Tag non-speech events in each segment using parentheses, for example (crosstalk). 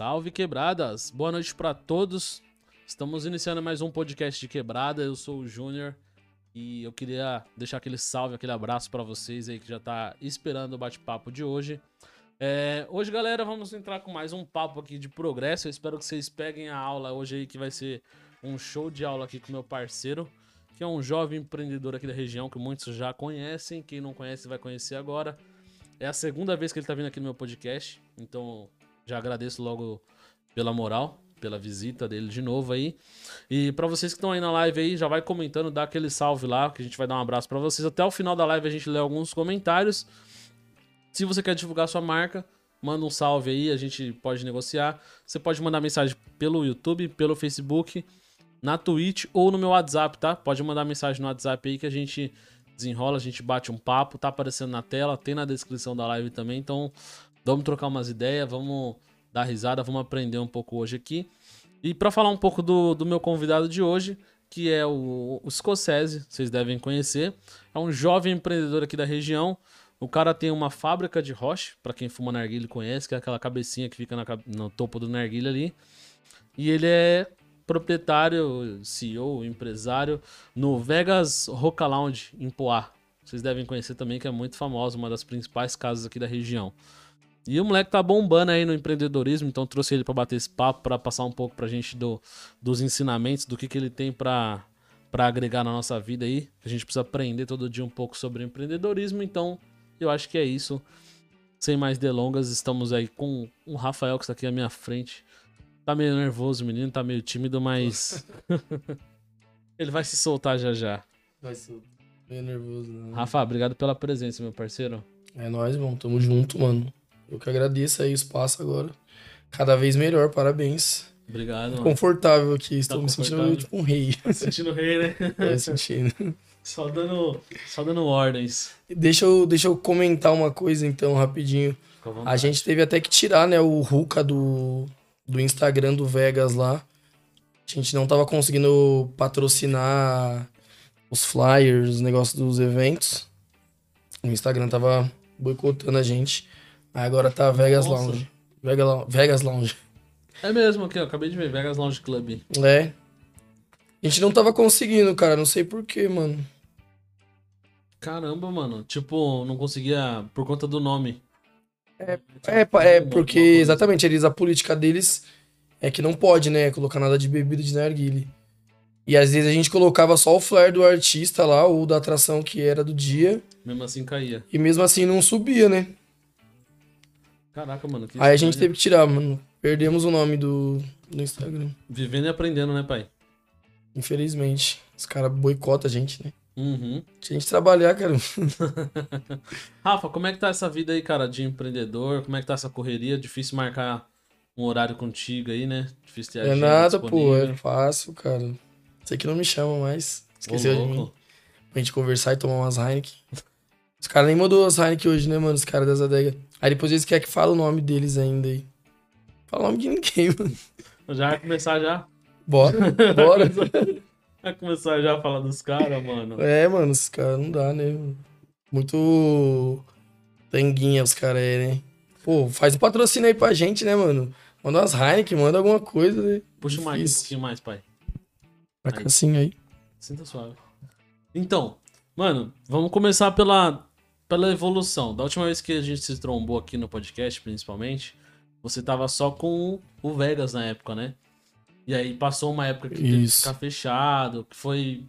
Salve quebradas! Boa noite para todos. Estamos iniciando mais um podcast de quebrada. Eu sou o Júnior e eu queria deixar aquele salve, aquele abraço para vocês aí que já tá esperando o bate-papo de hoje. É, hoje, galera, vamos entrar com mais um papo aqui de progresso. Eu espero que vocês peguem a aula hoje aí, que vai ser um show de aula aqui com meu parceiro, que é um jovem empreendedor aqui da região, que muitos já conhecem. Quem não conhece vai conhecer agora. É a segunda vez que ele tá vindo aqui no meu podcast, então já agradeço logo pela moral, pela visita dele de novo aí. E para vocês que estão aí na live aí, já vai comentando, dá aquele salve lá, que a gente vai dar um abraço para vocês. Até o final da live a gente lê alguns comentários. Se você quer divulgar sua marca, manda um salve aí, a gente pode negociar. Você pode mandar mensagem pelo YouTube, pelo Facebook, na Twitch ou no meu WhatsApp, tá? Pode mandar mensagem no WhatsApp aí que a gente desenrola, a gente bate um papo, tá aparecendo na tela, tem na descrição da live também, então vamos trocar umas ideias, vamos dar risada, vamos aprender um pouco hoje aqui. E para falar um pouco do, do meu convidado de hoje, que é o, o vocês devem conhecer, é um jovem empreendedor aqui da região. O cara tem uma fábrica de roche, para quem fuma narguilha conhece, que é aquela cabecinha que fica na, no topo do narguilha ali. E ele é proprietário, CEO, empresário no Vegas Roca Lounge em Poá. Vocês devem conhecer também que é muito famoso, uma das principais casas aqui da região. E o moleque tá bombando aí no empreendedorismo, então trouxe ele para bater esse papo, para passar um pouco pra gente do, dos ensinamentos, do que, que ele tem para para agregar na nossa vida aí. A gente precisa aprender todo dia um pouco sobre empreendedorismo, então eu acho que é isso. Sem mais delongas, estamos aí com o Rafael que está aqui à minha frente. Tá meio nervoso, o menino, tá meio tímido, mas. (laughs) Ele vai se soltar já já. Vai ser meio nervoso, né? Rafa, obrigado pela presença, meu parceiro. É nóis, mano. Tamo junto, mano. Eu que agradeço aí o espaço agora. Cada vez melhor, parabéns. Obrigado. Mano. Confortável aqui, estou tá me sentindo tipo um rei. Tá sentindo rei, né? (laughs) É, sentindo. Só dando, só dando ordens. Deixa eu, deixa eu comentar uma coisa então, rapidinho. A gente teve até que tirar, né, o Ruka do, do Instagram do Vegas lá. A gente não tava conseguindo patrocinar os flyers, os negócios dos eventos. O Instagram tava boicotando a gente. Agora tá Vegas Nossa. Lounge. Vegas, Vegas Lounge. É mesmo aqui, ó. Acabei de ver. Vegas Lounge Club. É. A gente não tava conseguindo, cara. Não sei porquê, mano. Caramba, mano. Tipo, não conseguia por conta do nome. É, é, é porque exatamente, eles, a política deles é que não pode, né, colocar nada de bebida de narguile. E às vezes a gente colocava só o flare do artista lá, ou da atração que era do dia. Mesmo assim caía. E mesmo assim não subia, né? Caraca, mano. Aí a gente teve que tirar, mano. Perdemos o nome do, do Instagram. Vivendo e aprendendo, né, pai? Infelizmente. Os caras boicotam a gente, né? Uhum. a gente trabalhar, cara. (laughs) Rafa, como é que tá essa vida aí, cara, de empreendedor? Como é que tá essa correria? Difícil marcar um horário contigo aí, né? Difícil ter É nada, pô. É fácil, cara. Sei que não me chamam mais. Esqueceu de mim. Pra gente conversar e tomar umas Heineken. Os caras nem mudou as Heineken hoje, né, mano? Os caras das adegas. Aí depois eles querem que fale o nome deles ainda aí. Fala o nome de ninguém, (laughs) mano. Já vai começar já? Bora, bora. (laughs) Vai começar já a falar dos caras, mano. É, mano, os caras não dá, né? Muito tanguinha os caras aí, né? Pô, faz um patrocínio aí pra gente, né, mano? Manda umas Heineken, manda alguma coisa, né? Puxa mais, um pouquinho mais, pai. Pra cá assim aí. Sinta suave. Então, mano, vamos começar pela, pela evolução. Da última vez que a gente se trombou aqui no podcast, principalmente, você tava só com o Vegas na época, né? E aí passou uma época que Isso. teve que ficar fechado, que foi.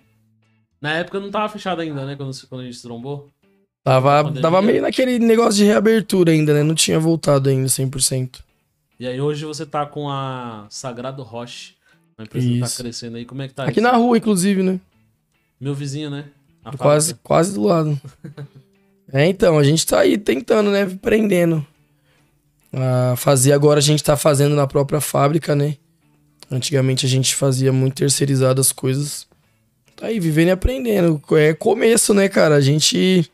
Na época não tava fechado ainda, né? Quando, quando a gente trombou. Tava, tava meio naquele negócio de reabertura ainda, né? Não tinha voltado ainda 100%. E aí hoje você tá com a Sagrado Roche. A empresa tá Isso. tá crescendo aí. Como é que tá Aqui isso? na rua, inclusive, né? Meu vizinho, né? quase, quase do lado. (laughs) é, então, a gente tá aí tentando, né? Aprendendo. A fazer agora a gente tá fazendo na própria fábrica, né? Antigamente a gente fazia muito terceirizado as coisas. Tá aí, vivendo e aprendendo. É começo, né, cara? A gente.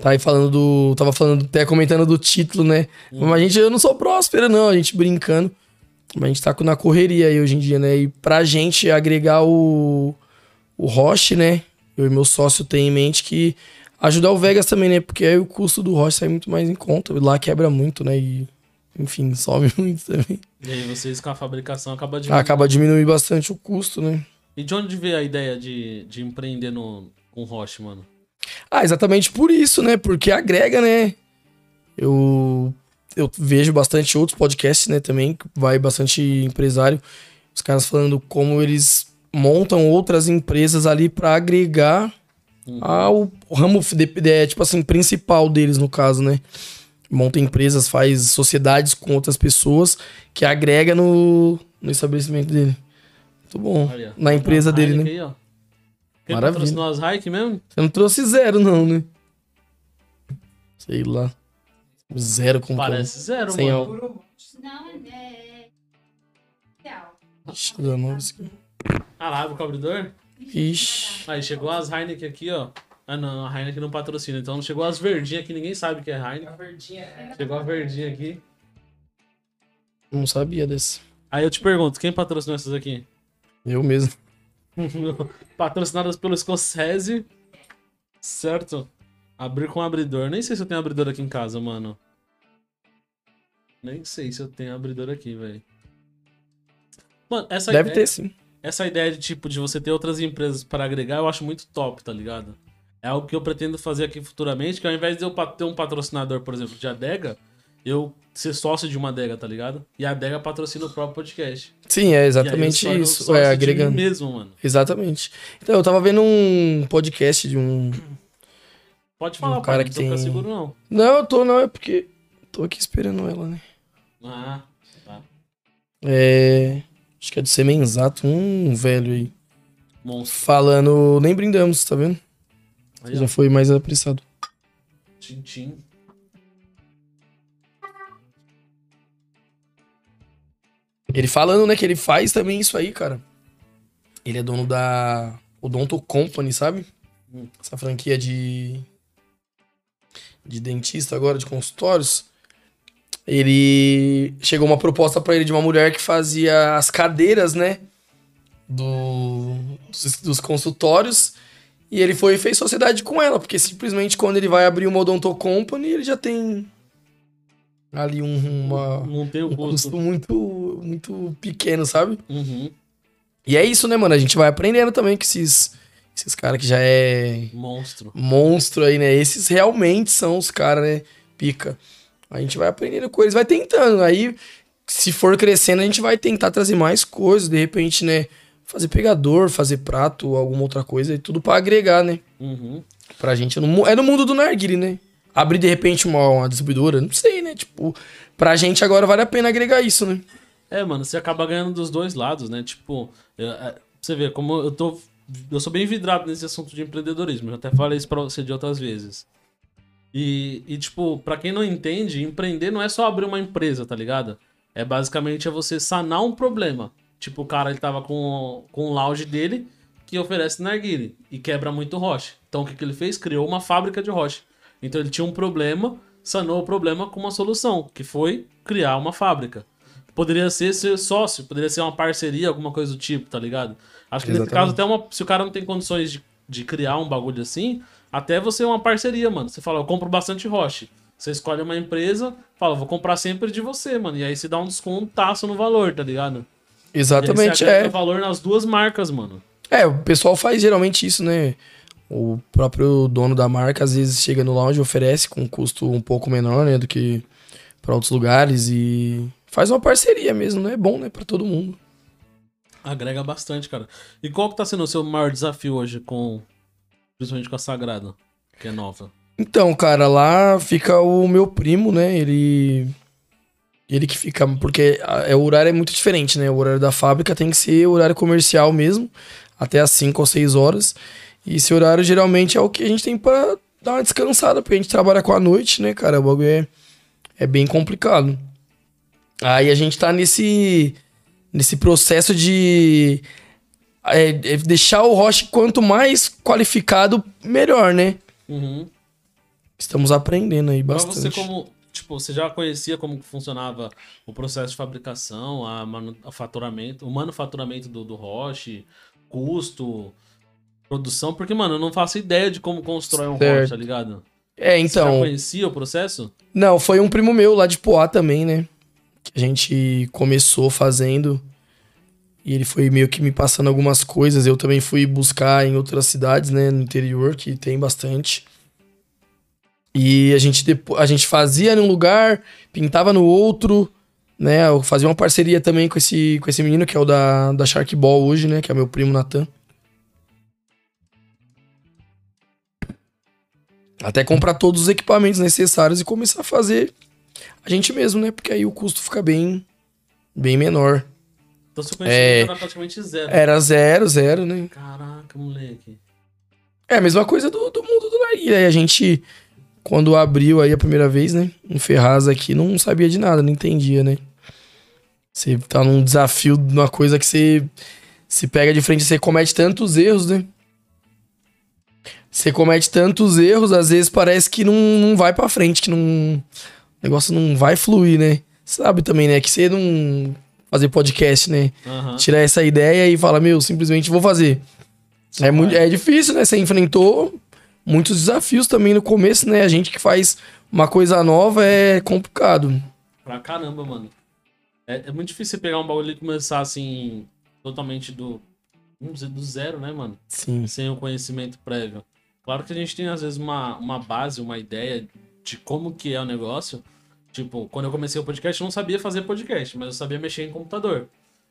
Tá aí falando do. Tava falando, até comentando do título, né? Hum. Mas a gente, eu não sou próspera, não. A gente brincando. Mas a gente tá na correria aí hoje em dia, né? E pra gente agregar o. O Roche, né? Eu e meu sócio tem em mente que ajudar o Vegas também, né? Porque aí o custo do Roche sai muito mais em conta. Lá quebra muito, né? E enfim, (laughs) sobe muito também. E aí vocês com a fabricação acaba diminuindo. Acaba diminuindo bastante o custo, né? E de onde veio a ideia de, de empreender no, com Roche, mano? Ah, exatamente por isso, né? Porque agrega, né? Eu, eu vejo bastante outros podcasts, né? Também, vai bastante empresário. Os caras falando como eles montam outras empresas ali para agregar. Ao ramo, de, de- tipo assim, principal deles, no caso, né? Monta empresas, faz sociedades com outras pessoas que agrega no, no estabelecimento dele. Muito bom. Ó. Na empresa Uma dele, né? Aí, ó. Quem Maravilha. patrocinou as Heineken mesmo? Você não trouxe zero, não, né? Sei lá. Zero com Parece zero, Sem mano. Não, é. Real. Ixi, dá nove isso aqui. Ah lá, o cobridor. Ixi. Aí chegou as Heineken aqui, ó. Ah não, a Heineken não patrocina. Então chegou as verdinhas que ninguém sabe que é Heineken. Chegou a verdinha aqui. Não sabia desse. Aí eu te pergunto, quem patrocinou essas aqui? Eu mesmo. (laughs) Patrocinadas pelo Scorsese. Certo? Abrir com abridor. Nem sei se eu tenho abridor aqui em casa, mano. Nem sei se eu tenho abridor aqui, velho. Mano, essa Deve ideia, ter sim. Essa ideia de tipo de você ter outras empresas para agregar, eu acho muito top, tá ligado? É algo que eu pretendo fazer aqui futuramente, que ao invés de eu ter um patrocinador, por exemplo, de adega, eu ser sócio de uma adega, tá ligado? E a adega patrocina o próprio podcast. Sim, é E aí eu exatamente isso. sócio É, agregando. mesmo, mano. Exatamente. Então, eu tava vendo um podcast de um. Pode falar, Um cara que tem- seguro, não. Não, eu tô, não, é porque. Tô aqui esperando ela, né? Ah, tá. É. Acho que é do Semenzato, um velho aí. Monstro. Falando. Nem brindamos, tá vendo? Aí, Já foi mais apressado. Tintim. Ele falando, né, que ele faz também isso aí, cara. Ele é dono da Odonto Company, sabe? Hum. Essa franquia de de dentista agora, de consultórios. Ele chegou uma proposta pra ele de uma mulher que fazia as cadeiras, né, do dos, dos consultórios. E ele foi e fez sociedade com ela, porque simplesmente quando ele vai abrir uma Odonto Company, ele já tem ali um, uma, Não tem um custo. muito, muito pequeno, sabe? Uhum. E é isso, né, mano? A gente vai aprendendo também com esses, esses caras que já é Monstro. monstro aí, né? Esses realmente são os caras, né? Pica. A gente vai aprendendo com eles, vai tentando. Aí, se for crescendo, a gente vai tentar trazer mais coisas. De repente, né? Fazer pegador, fazer prato, alguma outra coisa. E tudo pra agregar, né? Uhum. Pra gente. no mu- É no mundo do narguile, né? Abrir, de repente, uma, uma distribuidora. Não sei, né? Tipo, pra gente agora vale a pena agregar isso, né? É, mano, você acaba ganhando dos dois lados, né? Tipo, eu- é, você vê como eu tô. Eu sou bem vidrado nesse assunto de empreendedorismo. Eu até falei isso pra você de outras vezes. E, e, tipo, pra quem não entende, empreender não é só abrir uma empresa, tá ligado? É basicamente é você sanar um problema. Tipo, o cara ele tava com, com um lounge dele que oferece narguile e quebra muito rocha. Então o que, que ele fez? Criou uma fábrica de rocha. Então ele tinha um problema, sanou o problema com uma solução, que foi criar uma fábrica. Poderia ser ser sócio, poderia ser uma parceria, alguma coisa do tipo, tá ligado? Acho que nesse Exatamente. caso, até uma, se o cara não tem condições de, de criar um bagulho assim, até você é uma parceria, mano. Você fala, eu compro bastante roche. Você escolhe uma empresa, fala, vou comprar sempre de você, mano. E aí você dá um descontaço no valor, tá ligado? Exatamente, é. valor nas duas marcas, mano. É, o pessoal faz geralmente isso, né? O próprio dono da marca às vezes chega no lounge e oferece com um custo um pouco menor, né, do que para outros lugares e faz uma parceria mesmo, né? É bom, né, para todo mundo. Agrega bastante, cara. E qual que tá sendo o seu maior desafio hoje com. Principalmente com a Sagrada, que é nova? Então, cara, lá fica o meu primo, né? Ele ele que fica, porque é o horário é muito diferente, né? O horário da fábrica tem que ser horário comercial mesmo, até às 5 ou 6 horas. E esse horário geralmente é o que a gente tem pra dar uma descansada, porque a gente trabalha com a noite, né, cara? O bagulho é, é bem complicado. Aí a gente tá nesse nesse processo de é, é deixar o Roche quanto mais qualificado, melhor, né? Uhum. Estamos aprendendo aí bastante. você como. Tipo, você já conhecia como funcionava o processo de fabricação, a manu- o faturamento, o manufaturamento do, do Roche, custo, produção? Porque, mano, eu não faço ideia de como constrói um Certo. Roche, tá ligado? É, Você já então. conhecia o processo? Não, foi um primo meu lá de Poá também, né? que a gente começou fazendo. E ele foi meio que me passando algumas coisas. Eu também fui buscar em outras cidades, né, no interior, que tem bastante. E a gente, a gente fazia num lugar, pintava no outro, né? Eu fazia uma parceria também com esse, com esse menino, que é o da, da Shark Ball hoje, né? Que é meu primo Natan. Até comprar todos os equipamentos necessários e começar a fazer a gente mesmo, né? Porque aí o custo fica bem, bem menor. Então seu É. conhecimento era praticamente zero. Era zero, zero, né? Caraca, moleque. É a mesma coisa do, do mundo do narguilé. A gente, quando abriu aí a primeira vez, né? Em Ferraz aqui, não sabia de nada, não entendia, né? Você tá num desafio, numa coisa que você se pega de frente, você comete tantos erros, né? Você comete tantos erros, às vezes parece que não, não vai pra frente, que não. O negócio não vai fluir, né? Sabe também, né? Que você não. Fazer podcast, né? Aham. Tirar essa ideia e falar, meu, simplesmente vou fazer. É, muito, é difícil, né? Você enfrentou muitos desafios também no começo, né? A gente que faz uma coisa nova é complicado. Pra caramba, mano. É, é muito difícil você pegar um bagulho e começar assim, totalmente do. Vamos dizer, do zero, né, mano? Sim. Sem o conhecimento prévio. Claro que a gente tem, às vezes, uma, uma base, uma ideia de como que é o negócio. Tipo, quando eu comecei o podcast, eu não sabia fazer podcast, mas eu sabia mexer em computador.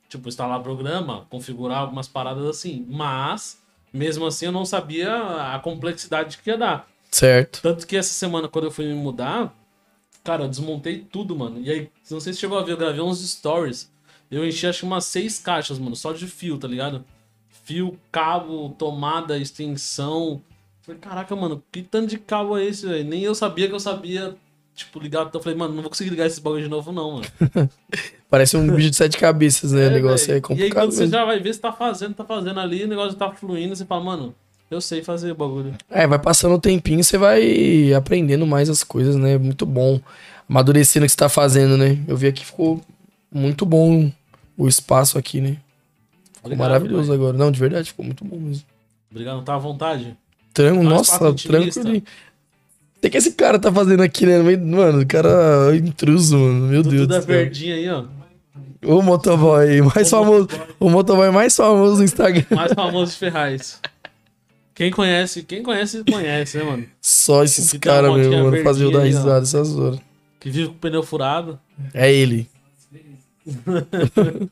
Tipo, instalar programa, configurar algumas paradas assim. Mas, mesmo assim, eu não sabia a complexidade que ia dar. Certo. Tanto que essa semana, quando eu fui me mudar, cara, eu desmontei tudo, mano. E aí, não sei se chegou a ver, eu gravei uns stories. Eu enchi acho que umas seis caixas, mano, só de fio, tá ligado? Fio, cabo, tomada, extensão. Falei, caraca, mano, que tanto de cabo é esse, velho? Nem eu sabia que eu sabia, tipo, ligar. Então eu falei, mano, não vou conseguir ligar esse bagulho de novo, não, mano. (laughs) Parece um bicho de sete cabeças, né? o negócio velho. é E aí, complicado. quando você mesmo. já vai ver, você tá fazendo, tá fazendo ali, o negócio tá fluindo, você fala, mano, eu sei fazer o bagulho. É, vai passando o tempinho, você vai aprendendo mais as coisas, né? Muito bom. Amadurecendo o que você tá fazendo, né? Eu vi aqui ficou muito bom o espaço aqui, né? Ficou Obrigado, maravilhoso pai. agora. Não, de verdade, ficou muito bom mesmo. Obrigado, tá à vontade? Tranquilo, nossa, tranquilo. O que, que esse cara tá fazendo aqui, né? No Mano, o cara é intruso, mano. Meu Tudo Deus da do céu. verdinha aí, ó. O motoboy mais O famoso. motoboy. O motoboy mais famoso do Instagram. mais famoso de Ferraz. Quem conhece, quem conhece, conhece, né, mano? Só esses caras mesmo, motinha mano. Fazer eu dar risada essas horas. Que vive com o pneu furado. É ele. (laughs)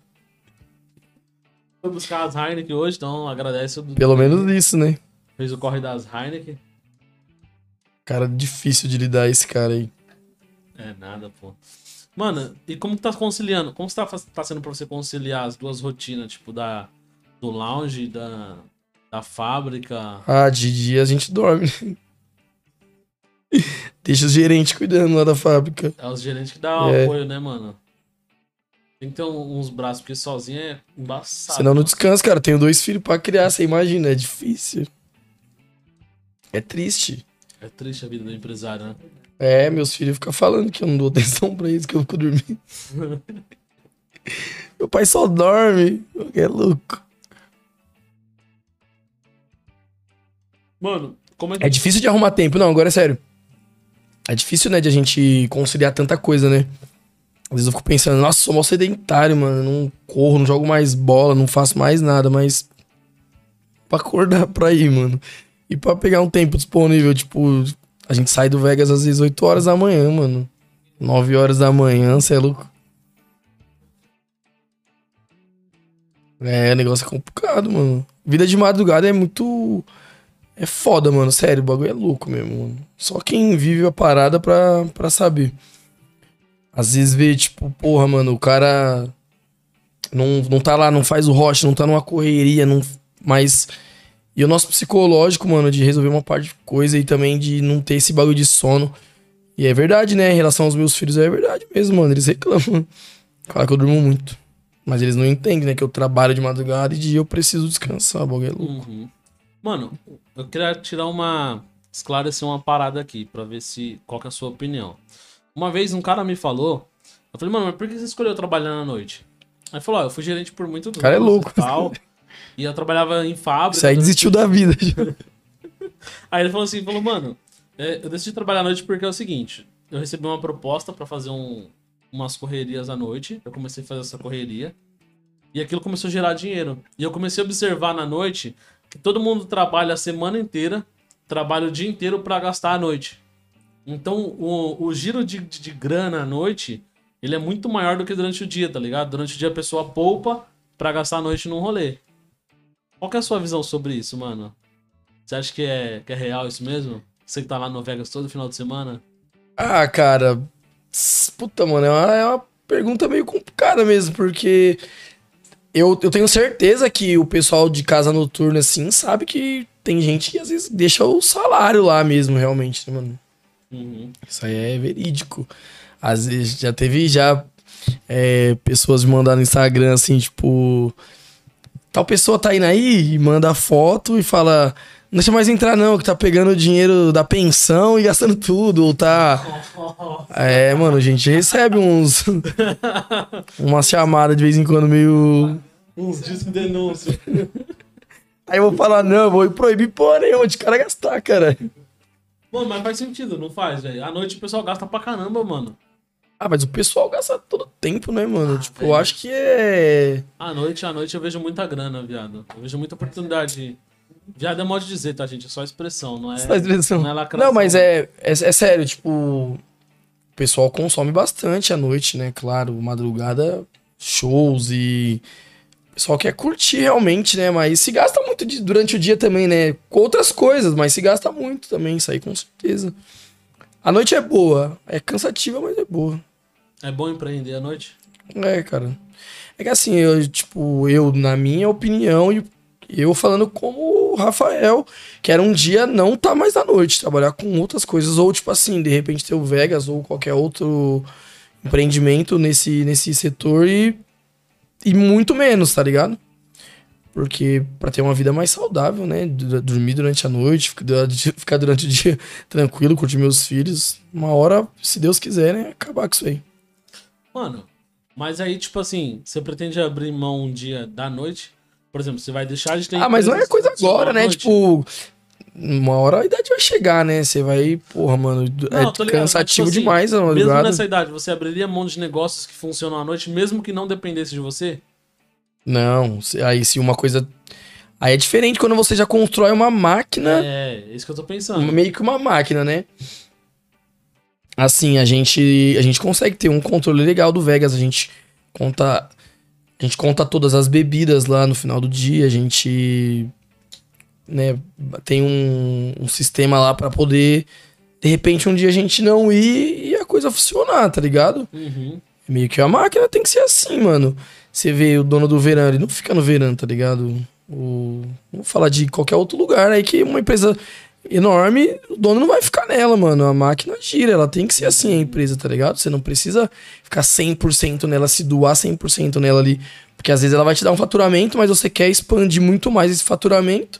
Foi buscar as Heineken hoje, então agradece Pelo menos isso, né? Fez o corre das Heineken. Cara, difícil de lidar esse cara aí. É nada, pô. Mano, e como que tá conciliando? Como que tá, tá sendo pra você conciliar as duas rotinas, tipo, da, do lounge, da, da fábrica? Ah, de dia a gente dorme. (laughs) Deixa os gerentes cuidando lá da fábrica. É os gerentes que dão É. apoio, né, mano? Tem que ter uns braços, porque sozinho é embaçado. Senão não descansa, cara. Tenho dois filhos pra criar, você imagina. É difícil. É triste. É triste a vida do empresário, né? É, meus filhos ficam falando que eu não dou atenção pra eles, que eu fico dormindo. (laughs) Meu pai só dorme. É louco. Mano, como é que. É difícil de arrumar tempo. Não, agora é sério. É difícil, né, de a gente conciliar tanta coisa, né? Às vezes eu fico pensando, nossa, sou mal sedentário, mano. Não corro, não jogo mais bola, não faço mais nada, mas. Pra acordar pra ir, mano. E pra pegar um tempo disponível, tipo, a gente sai do Vegas às vezes 8 horas da manhã, mano. 9 horas da manhã, cê é louco. É, negócio é complicado, mano. Vida de madrugada é muito. É foda, mano. Sério, o bagulho é louco mesmo, mano. Só quem vive a parada pra, pra saber. Às vezes vê, tipo, porra, mano, o cara não, não tá lá, não faz o rocha, não tá numa correria, não. Mas. E o nosso psicológico, mano, de resolver uma parte de coisa e também de não ter esse bagulho de sono. E é verdade, né? Em relação aos meus filhos, é verdade mesmo, mano. Eles reclamam. Claro que eu durmo muito. Mas eles não entendem, né? Que eu trabalho de madrugada e de eu preciso descansar. O bagulho é louco. Uhum. Mano, eu queria tirar uma. esclarecer uma parada aqui, pra ver se. qual é a sua opinião. Uma vez um cara me falou. Eu falei, mano, mas por que você escolheu trabalhar na noite? Aí ele falou, ó, eu fui gerente por muito tempo. cara é louco. Tal, (laughs) e eu trabalhava em fábrica. Isso aí desistiu da vida. (laughs) Aí ele falou assim, falou, mano, é, eu decidi trabalhar à noite porque é o seguinte, eu recebi uma proposta pra fazer um, umas correrias à noite. Eu comecei a fazer essa correria. E aquilo começou a gerar dinheiro. E eu comecei a observar na noite que todo mundo trabalha a semana inteira, trabalha o dia inteiro pra gastar à noite. Então o, o giro de, de, de grana à noite, ele é muito maior do que durante o dia, tá ligado? Durante o dia a pessoa poupa pra gastar à noite num rolê. Qual que é a sua visão sobre isso, mano? Você acha que é, que é real isso mesmo? Você que tá lá no Vegas todo final de semana? Ah, cara. Puta, mano, é uma, é uma pergunta meio complicada mesmo, porque eu, eu tenho certeza que o pessoal de casa noturna, assim, sabe que tem gente que às vezes deixa o salário lá mesmo, realmente, né, mano? Uhum. Isso aí é verídico. Às vezes já teve já é, pessoas me mandando no Instagram assim, tipo. Tal pessoa tá indo aí e manda foto e fala. Não deixa mais entrar, não, que tá pegando o dinheiro da pensão e gastando tudo. Ou tá. (laughs) É, mano, a gente recebe uns. uma chamada de vez em quando meio. Uns discos de denúncia. (laughs) Aí eu vou falar, não, vou proibir porra nenhuma de cara gastar, cara. Mano, mas faz sentido, não faz, velho. À noite o pessoal gasta pra caramba, mano. Ah, mas o pessoal gasta todo tempo, né, mano? Ah, tipo, velho. eu acho que é. À noite, à noite eu vejo muita grana, viado. Eu vejo muita oportunidade. Viado é modo de dizer, tá, gente? É só expressão, não é. Só expressão. Não é lacração. Não, mas é, é, é sério, tipo, o pessoal consome bastante à noite, né? Claro, madrugada, shows e. O pessoal quer curtir realmente, né? Mas se gasta muito de- durante o dia também, né? Com outras coisas, mas se gasta muito também, isso aí com certeza. A noite é boa, é cansativa, mas é boa. É bom empreender à noite? É, cara. É que assim, eu, tipo, eu, na minha opinião, e eu falando como o Rafael, quero um dia não tá mais à noite, trabalhar com outras coisas, ou tipo assim, de repente ter o Vegas ou qualquer outro empreendimento nesse, nesse setor e, e muito menos, tá ligado? Porque pra ter uma vida mais saudável, né? Dormir durante a noite, (laughs) ficar durante- o dia (laughs) tranquilo, curtir meus filhos. Uma hora, se Deus quiser, né? Acabar com isso aí. Mano, mas aí, tipo assim, você pretende abrir mão um dia da noite? Por exemplo, você vai deixar de ter. Ah, mas não é coisa agora, né? noite? Tipo, uma hora a idade vai chegar, né? Você vai, porra, mano, Não, é tô ligado, cansativo tipo demais a Mesmo nessa idade, você abriria mão de negócios que funcionam à noite, mesmo que não dependesse de você? Não, aí se uma coisa. Aí é diferente quando você já constrói uma máquina, É, é isso que eu tô pensando. meio que uma máquina, né? Assim, a gente, a gente consegue ter um controle legal do Vegas, a gente conta. A gente conta todas as bebidas lá no final do dia, a gente né, tem um, um sistema lá pra poder, de repente, um dia a gente não ir e a coisa funcionar, tá ligado? Uhum. Meio que a máquina tem que ser assim, mano. Você vê o dono do verão, ele não fica no verão, tá ligado? O... Vamos falar de qualquer outro lugar aí que uma empresa enorme, o dono não vai ficar nela, mano. A máquina gira, ela tem que ser assim a empresa, tá ligado? Você não precisa ficar 100% nela, se doar 100% nela ali. Porque às vezes ela vai te dar um faturamento, mas você quer expandir muito mais esse faturamento.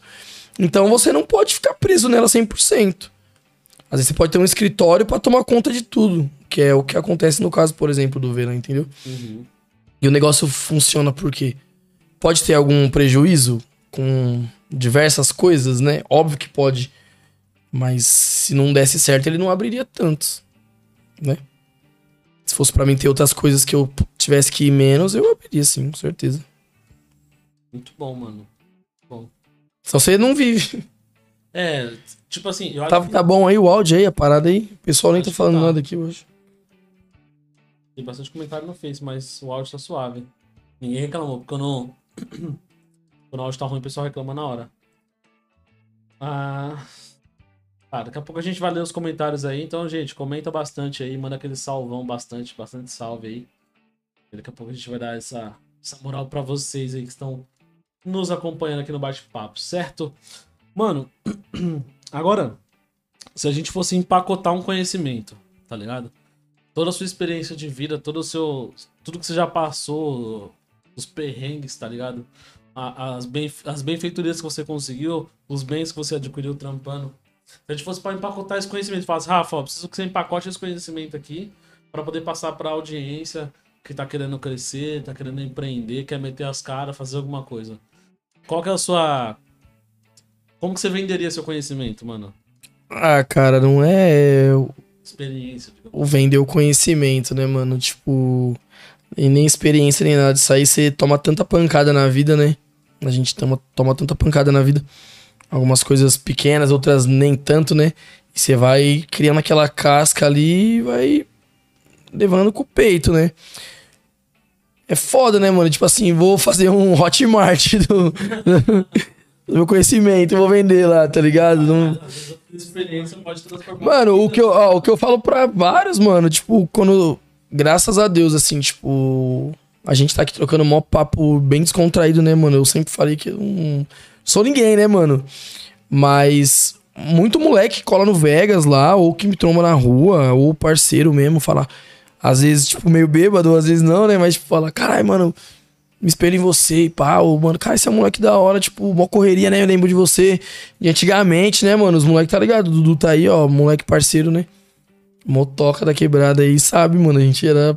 Então você não pode ficar preso nela 100%. Às vezes você pode ter um escritório pra tomar conta de tudo, que é o que acontece no caso, por exemplo, do verão, entendeu? Uhum. E o negócio funciona porque pode ter algum prejuízo com diversas coisas, né? Óbvio que pode. Mas se não desse certo, ele não abriria tantos, né? Se fosse pra mim ter outras coisas que eu tivesse que ir menos, eu abriria sim, com certeza. Muito bom, mano. Só você não vive. É, tipo assim, eu acho Tá, que tá bom aí o áudio aí, a parada aí. O pessoal nem Acho tá falando tá. nada aqui hoje. tem bastante comentário no Face, mas o áudio tá suave. Ninguém reclamou, porque eu não. (clears throat) Quando o áudio tá ruim, o pessoal reclama na hora. Ah. Tá, daqui a pouco a gente vai ler os comentários aí. Então, gente, comenta bastante aí, manda aquele salvão bastante, bastante salve aí. E daqui a pouco a gente vai dar essa, essa moral pra vocês aí que estão nos acompanhando aqui no bate-papo, certo? Mano, (clears throat) agora, se a gente fosse empacotar um conhecimento, tá ligado? Toda a sua experiência de vida, todo o seu. Tudo que você já passou, os perrengues, tá ligado? A- As, bem, as benfeitorias que você conseguiu, os bens que você adquiriu trampando. Se a gente fosse pra empacotar esse conhecimento, falasse, Rafa, preciso que você empacote esse conhecimento aqui pra poder passar pra audiência que tá querendo crescer, tá querendo empreender, quer meter as caras, fazer alguma coisa. Qual que é a sua. Como que você venderia seu conhecimento, mano? Ah, cara, não é. Experiência. digamos. o vender o conhecimento, né, mano? Tipo, e nem experiência nem nada disso aí, você toma tanta pancada na vida, né? A gente toma, toma tanta pancada na vida. Algumas coisas pequenas, outras nem tanto, né? E você vai criando aquela casca ali e vai levando com o peito, né? É foda, né, mano? Tipo assim, vou fazer um Hotmart (laughs) do meu conhecimento, vou vender lá, tá ligado? Não, experiência pode transformar. Mano, o que, eu, ó, o que eu falo pra vários, mano, tipo, quando. Graças a Deus, assim, tipo. A gente tá aqui trocando um maior papo bem descontraído, né, mano? Eu sempre falei que eu não sou ninguém, né, mano? Mas muito moleque cola no Vegas lá, ou que me tromba na rua, ou parceiro mesmo, fala. Às vezes, tipo, meio bêbado, às vezes não, né? Mas, tipo, fala, caralho, mano, me espelho em você e pá, mano, cara, esse é um moleque da hora, tipo, mó correria, né? Eu lembro de você de antigamente, né, mano? Os moleques, tá ligado? O Dudu tá aí, ó, moleque parceiro, né? Motoca da quebrada aí, sabe, mano? A gente era.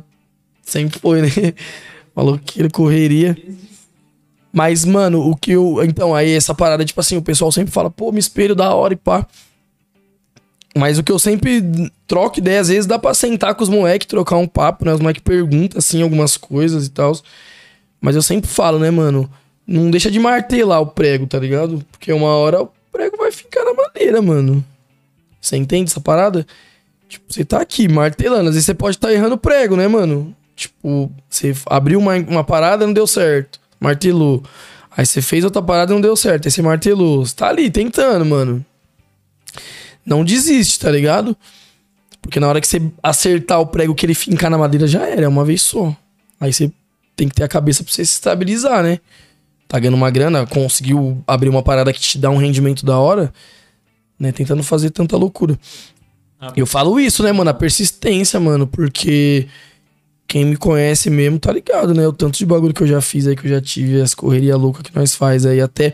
Sempre foi, né? (laughs) Maloqueira, correria. Mas, mano, o que eu. Então, aí essa parada, tipo assim, o pessoal sempre fala, pô, me espelho da hora e pá. Mas o que eu sempre troco ideia, às vezes dá pra sentar com os moleques, trocar um papo, né? Os moleques perguntam, assim, algumas coisas e tal. Mas eu sempre falo, né, mano? Não deixa de martelar o prego, tá ligado? Porque uma hora o prego vai ficar na madeira, mano. Você entende essa parada? Tipo, você tá aqui martelando. Às vezes você pode estar errando o prego, né, mano? Tipo, você abriu uma, uma parada não deu certo. Martelou. Aí você fez outra parada não deu certo. Aí você martelou. Você tá ali tentando, mano. Não desiste, tá ligado? Porque na hora que você acertar o prego que ele fincar na madeira já era, é uma vez só. Aí você tem que ter a cabeça pra você se estabilizar, né? Tá ganhando uma grana, conseguiu abrir uma parada que te dá um rendimento da hora, né? Tentando fazer tanta loucura. Ah, Eu falo isso, né, mano? A persistência, mano, porque quem me conhece mesmo tá ligado, né? O tanto de bagulho que eu já fiz aí, que eu já tive, as correrias loucas que nós faz aí, até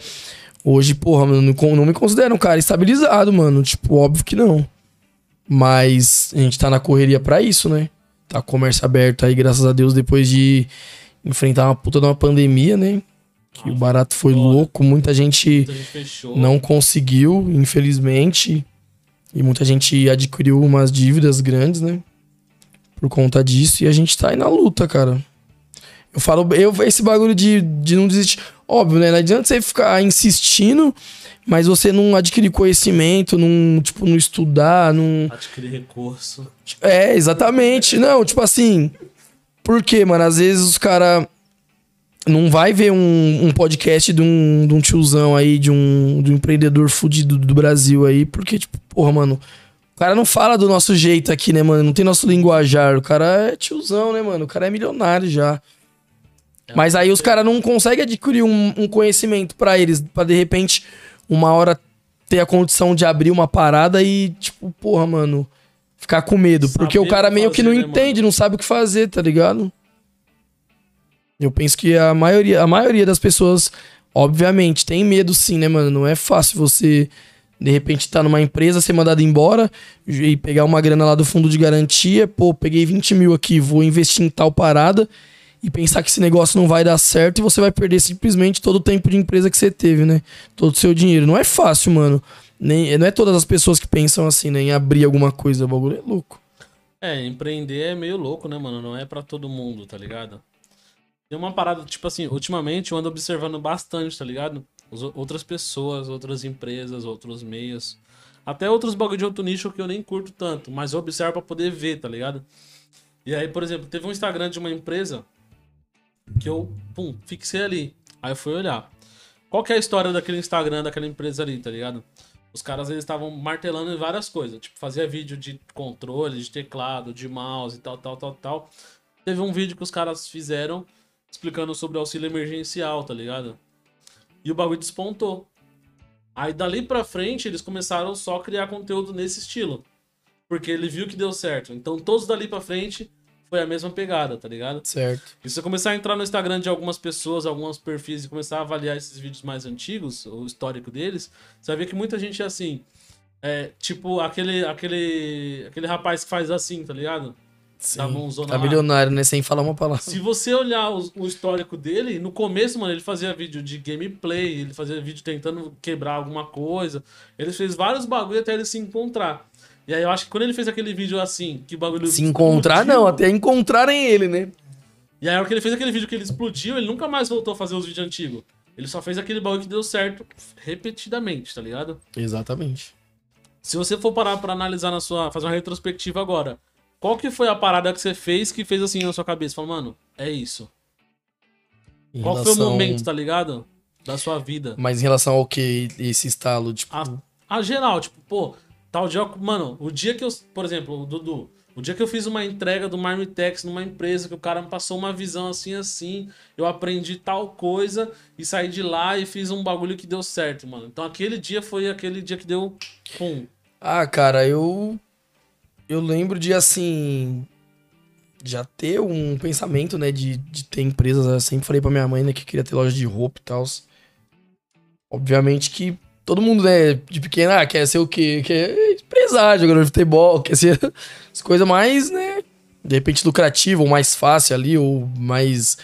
hoje, porra, mano, não, me considero um cara estabilizado, mano. Tipo, óbvio que não. Mas a gente tá na correria pra isso, né? Tá comércio aberto aí, graças a Deus, depois de enfrentar uma puta de uma pandemia, né? Que o barato foi louco, muita gente muita gente não conseguiu, infelizmente. E muita gente adquiriu umas dívidas grandes, né? Por conta disso. E a gente tá aí na luta, cara. Eu falo, eu, esse bagulho de, de não desistir. Óbvio, né? Não adianta você ficar insistindo, mas você não adquirir conhecimento, não, tipo, não estudar, não. Adquirir recurso. É, exatamente. Não, tipo assim. Por quê, mano? Às vezes os caras não vai ver um, um podcast de um, de um tiozão aí, de um, de um empreendedor fudido do Brasil aí, porque, tipo, porra, mano. O cara não fala do nosso jeito aqui, né, mano? Não tem nosso linguajar. O cara é tiozão, né, mano? O cara é milionário já. Mas aí os caras não conseguem adquirir um, um conhecimento pra eles, pra de repente, uma hora ter a condição de abrir uma parada e, tipo, porra, mano, ficar com medo. Porque o Saber cara o que meio que não fazer, né, entende, não sabe o que fazer, tá ligado? Eu penso que a maioria, a maioria das pessoas, obviamente, tem medo sim, né, mano? Não é fácil você, de repente, tá numa empresa, ser mandado embora e pegar uma grana lá do fundo de garantia. Pô, peguei 20 mil aqui, vou investir em tal parada e pensar que esse negócio não vai dar certo e você vai perder simplesmente todo o tempo de empresa que você teve, né? Todo o seu dinheiro. Não é fácil, mano. Nem, não é todas as pessoas que pensam assim, né? Em abrir alguma coisa. O bagulho é louco. É, empreender é meio louco, né, mano? Não é pra todo mundo, tá ligado? Tem uma parada, tipo assim, ultimamente eu ando observando bastante, tá ligado? O- outras pessoas, outras empresas, outros meios. Até outros bagulho de outro nicho que eu nem curto tanto, mas eu observo pra poder ver, tá ligado? E aí, por exemplo, teve um Instagram de uma empresa que eu, pum, fixei ali. Aí eu fui olhar. Qual que é a história daquele Instagram, daquela empresa ali, tá ligado? Os caras, eles estavam martelando em várias coisas. Tipo, fazia vídeo de controle, de teclado, de mouse e tal, tal, tal, tal. Teve um vídeo que os caras fizeram explicando sobre auxílio emergencial, tá ligado? E o bagulho despontou. Aí dali pra frente, eles começaram só a criar conteúdo nesse estilo. Porque ele viu que deu certo. Então todos dali pra frente foi a mesma pegada, tá ligado? Certo. E se você começar a entrar no Instagram de algumas pessoas, alguns perfis e começar a avaliar esses vídeos mais antigos, o histórico deles, você vai ver que muita gente é assim. É, tipo aquele, aquele, aquele rapaz que faz assim, tá ligado? Sim. Da mãozona Tá lá. milionário, né? Sem falar uma palavra. Se você olhar o, o histórico dele, no começo, mano, ele fazia vídeo de gameplay, ele fazia vídeo tentando quebrar alguma coisa. Ele fez vários bagulho até ele se encontrar. E aí eu acho que quando ele fez aquele vídeo assim, que o bagulho. Se encontrar, explodiu, não, até encontrarem ele, né? E aí, a hora que ele fez aquele vídeo que ele explodiu, ele nunca mais voltou a fazer os vídeos antigos. Ele só fez aquele bagulho que deu certo repetidamente, tá ligado? Exatamente. Se você for parar pra analisar na sua. fazer uma retrospectiva agora, qual que foi a parada que você fez que fez assim na sua cabeça? Falou, mano, é isso. Em Qual foi o relação- momento, tá ligado? Da sua vida. Mas em relação ao que esse estalo, tipo. A, a geral, tipo, pô, tal dia. Mano, o dia que eu. Por exemplo, o Dudu. O dia que eu fiz uma entrega do Marmitex numa empresa, que o cara me passou uma visão assim, assim, eu aprendi tal coisa e saí de lá e fiz um bagulho que deu certo, mano. Então aquele dia foi aquele dia que deu. Pum. Ah, cara, eu. Eu lembro de assim. Já ter um pensamento, né? De, de ter empresas. Eu sempre falei pra minha mãe, né? Que queria ter loja de roupa e tal. Obviamente que todo mundo, né? De pequeno, ah, quer ser o quê? Quer empresário, jogador de futebol, (laughs) quer ser as coisas mais, né? De repente lucrativo, ou mais fácil ali, ou mais.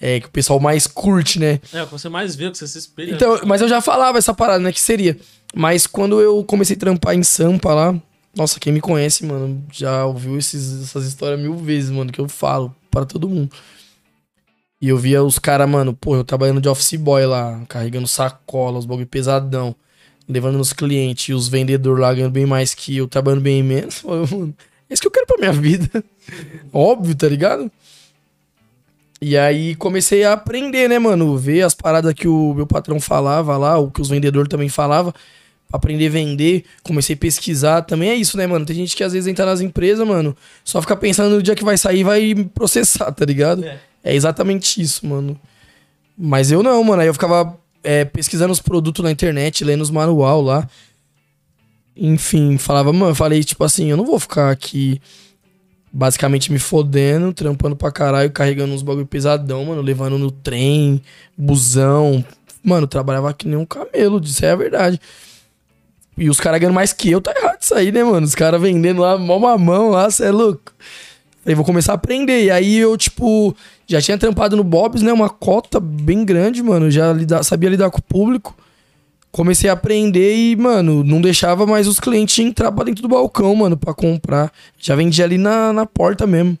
É, que o pessoal mais curte, né? É, que você mais vê, que você se espelha. Então, mas eu já falava essa parada, né? Que seria. Mas quando eu comecei a trampar em Sampa lá, nossa, quem me conhece, mano, já ouviu esses, essas histórias mil vezes, mano, que eu falo para todo mundo. E eu via os caras, mano, pô, eu trabalhando de office boy lá, carregando sacola, os bagulho pesadão, levando nos clientes, e os vendedores lá ganhando bem mais que eu, trabalhando bem menos. (laughs) Mano, é isso que eu quero pra minha vida. (laughs) Óbvio, tá ligado? E aí comecei a aprender, né, mano? Ver as paradas que o meu patrão falava lá, o que os vendedores também falavam. Aprender a vender, comecei a pesquisar. Também é isso, né, mano? Tem gente que às vezes entra nas empresas, mano, só fica pensando no dia que vai sair e vai processar, tá ligado? É. É exatamente isso, mano. Mas eu não, mano. Aí eu ficava é, pesquisando os produtos na internet, lendo os manual lá. Enfim, falava, mano, eu falei, tipo assim, eu não vou ficar aqui basicamente me fodendo, trampando pra caralho, carregando uns bagulho pesadão, mano, levando no trem, busão. Mano, trabalhava que nem um camelo, isso é a verdade. E os caras ganhando mais que eu, tá errado isso aí, né, mano? Os caras vendendo lá, mó mamão lá, cê é louco. Falei, vou começar a aprender. E aí eu, tipo, já tinha trampado no Bob's, né? Uma cota bem grande, mano. Já lida- sabia lidar com o público. Comecei a aprender e, mano, não deixava mais os clientes entrar pra dentro do balcão, mano, pra comprar. Já vendia ali na, na porta mesmo.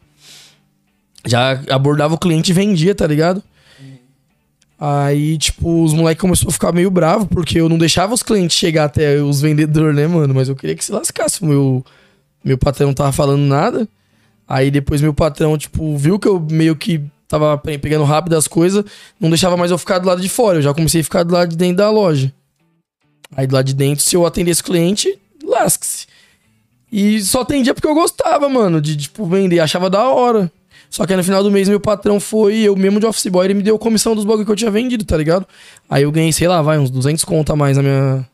Já abordava o cliente e vendia, tá ligado? Aí, tipo, os moleques começaram a ficar meio bravo porque eu não deixava os clientes chegar até os vendedores, né, mano? Mas eu queria que se lascasse. Meu, meu patrão não tava falando nada. Aí depois meu patrão, tipo, viu que eu meio que tava pe- pegando rápido as coisas, não deixava mais eu ficar do lado de fora. Eu já comecei a ficar do lado de dentro da loja. Aí do lado de dentro, se eu atendesse cliente, lasque-se. E só atendia porque eu gostava, mano, de, tipo, vender. Achava da hora. Só que no final do mês meu patrão foi, eu mesmo de office boy, ele me deu comissão dos bagulho que eu tinha vendido, tá ligado? Aí eu ganhei, sei lá, vai, uns 200 conto a mais na minha,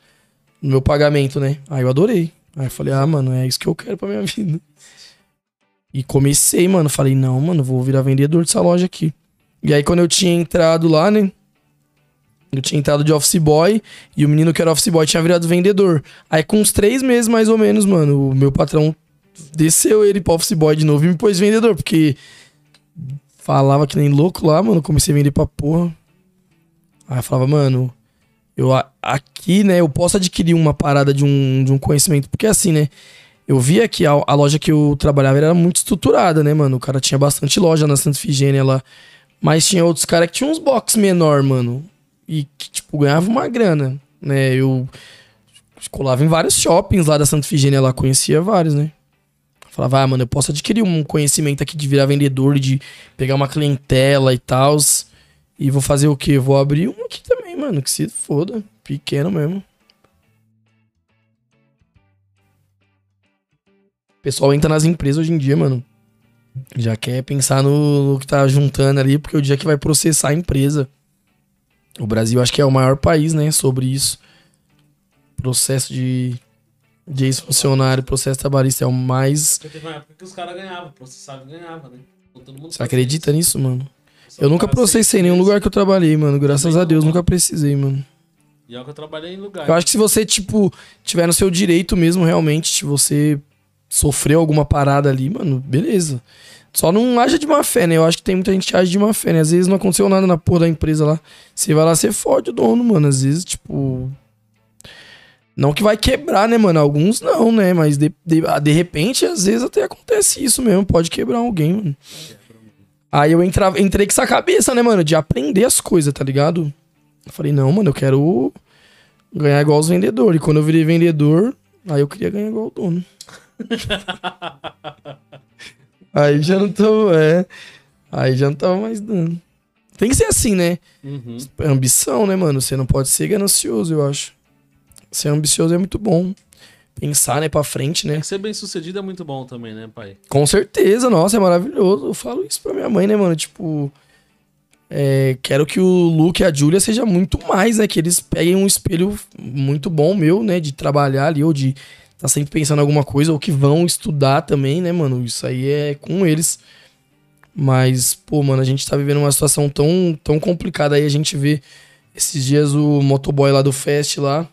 no meu pagamento, né? Aí eu adorei. Aí eu falei, ah, mano, é isso que eu quero pra minha (laughs) vida. E comecei, mano. Falei, não, mano, vou virar vendedor dessa loja aqui. E aí, quando eu tinha entrado lá, né? Eu tinha entrado de office boy e o menino que era office boy tinha virado vendedor. Aí, com uns três meses mais ou menos, mano, o meu patrão desceu ele pra office boy de novo e me pôs vendedor, porque falava que nem louco lá, mano. Comecei a vender pra porra. Aí eu falava, mano, eu aqui, né, eu posso adquirir uma parada de um, de um conhecimento, porque assim, né? Eu via que a, a loja que eu trabalhava era muito estruturada, né, mano? O cara tinha bastante loja na Santa Figênia lá. Mas tinha outros caras que tinham uns box menor, mano. E que, tipo, ganhava uma grana, né? Eu colava em vários shoppings lá da Santa Figênia lá, conhecia vários, né? Falava, ah, mano, eu posso adquirir um conhecimento aqui de virar vendedor, de pegar uma clientela e tal. E vou fazer o quê? Vou abrir um aqui também, mano. Que se foda. Pequeno mesmo. Pessoal entra nas empresas hoje em dia, mano. Já quer pensar no, no que tá juntando ali, porque o dia que vai processar a empresa. O Brasil acho que é o maior país, né, sobre isso. Processo de, de ex-funcionário, processo trabalhista é o mais. Porque teve uma época que os caras ganhavam, processava e ganhava, né? Todo mundo Você acredita isso. nisso, mano? Só Eu nunca processei em nenhum lugar que eu trabalhei, mano. Graças a Deus, nunca precisei, mano. E é o que eu trabalhei em lugar. Eu acho que se você, tipo, tiver no seu direito mesmo, realmente, se você sofreu alguma parada ali, mano, beleza. Só não haja de má fé, né? Eu acho que tem muita gente que age de má fé, né? Às vezes não aconteceu nada na porra da empresa lá. Você vai lá, você fode o dono, mano. Às vezes, tipo. Não que vai quebrar, né, mano? Alguns não, né? Mas de, de, de repente, às vezes até acontece isso mesmo. Pode quebrar alguém, mano. Aí eu entrava, entrei com essa cabeça, né, mano? De aprender as coisas, tá ligado? Eu falei, não, mano, eu quero ganhar igual os vendedores. E quando eu virei vendedor, aí eu queria ganhar igual o dono. (laughs) aí já não tô, é. Aí já não tava mais dando. Tem que ser assim, né? Uhum. É ambição, né, mano? Você não pode ser ganancioso, eu acho. Ser ambicioso é muito bom. Pensar, né, pra frente, né? É que ser bem sucedido é muito bom também, né, pai? Com certeza, nossa, é maravilhoso. Eu falo isso pra minha mãe, né, mano? Tipo, é, quero que o Luke e a Julia seja muito mais, né? Que eles peguem um espelho muito bom meu, né? De trabalhar ali, ou de tá sempre pensando em alguma coisa, ou que vão estudar também, né, mano? Isso aí é com eles. Mas, pô, mano, a gente tá vivendo uma situação tão, tão complicada aí. A gente vê esses dias o motoboy lá do Fest lá,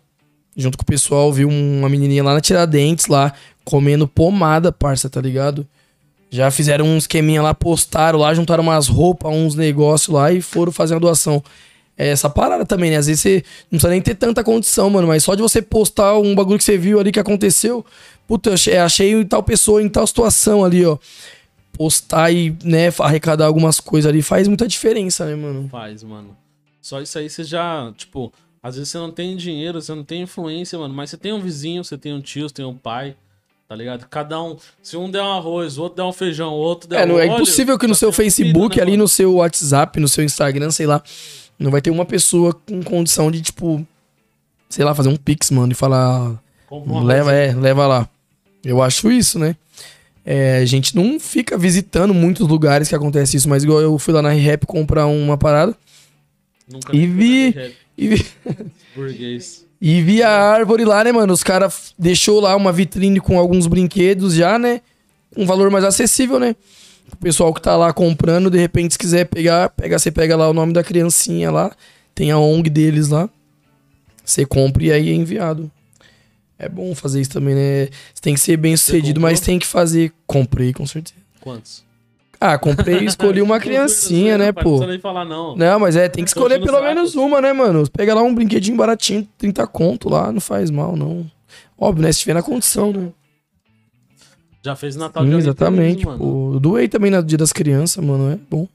junto com o pessoal, viu uma menininha lá na Tiradentes lá, comendo pomada, parça, tá ligado? Já fizeram um esqueminha lá, postaram lá, juntaram umas roupas, uns negócios lá e foram fazer uma doação. É essa parada também, né? Às vezes você não precisa nem ter tanta condição, mano, mas só de você postar um bagulho que você viu ali que aconteceu, puta, eu achei, achei tal pessoa em tal situação ali, ó postar e, né, arrecadar algumas coisas ali faz muita diferença, né, mano? Faz, mano. Só isso aí você já, tipo, às vezes você não tem dinheiro, você não tem influência, mano, mas você tem um vizinho, você tem um tio, você tem um pai, tá ligado? Cada um, se um der um arroz, o outro der um feijão, o outro der É, não, um é óleo, impossível que no seu Facebook, comida, né, ali no seu WhatsApp, no seu Instagram, sei lá, não vai ter uma pessoa com condição de, tipo, sei lá, fazer um pix, mano, e falar, Compra leva, é, leva lá. Eu acho isso, né? É, a gente não fica visitando muitos lugares que acontece isso, mas igual eu fui lá na ReHap comprar uma parada Nunca e vi- rap e vi, (laughs) burguês. E vi a árvore lá, né, mano? Os caras deixou lá uma vitrine com alguns brinquedos já, né? Um valor mais acessível, né? O pessoal que tá lá comprando, de repente, se quiser pegar, pega, você pega lá o nome da criancinha lá, tem a ONG deles lá. Você compra e aí é enviado. É bom fazer isso também, né? Você tem que ser bem sucedido, mas tem que fazer. Comprei, com certeza. Quantos? Ah, comprei e escolhi (laughs) uma criancinha, né, pai, Não pô? precisa nem falar, não. Não, mas é, tem que escolher pelo saco. menos uma, né, mano? Pega lá um brinquedinho baratinho, 30 conto lá, não faz mal, não. Óbvio, né? Se tiver na condição, né? Já fez Natal Sim, de exatamente. Eu doei também no Dia das Crianças, mano, é bom.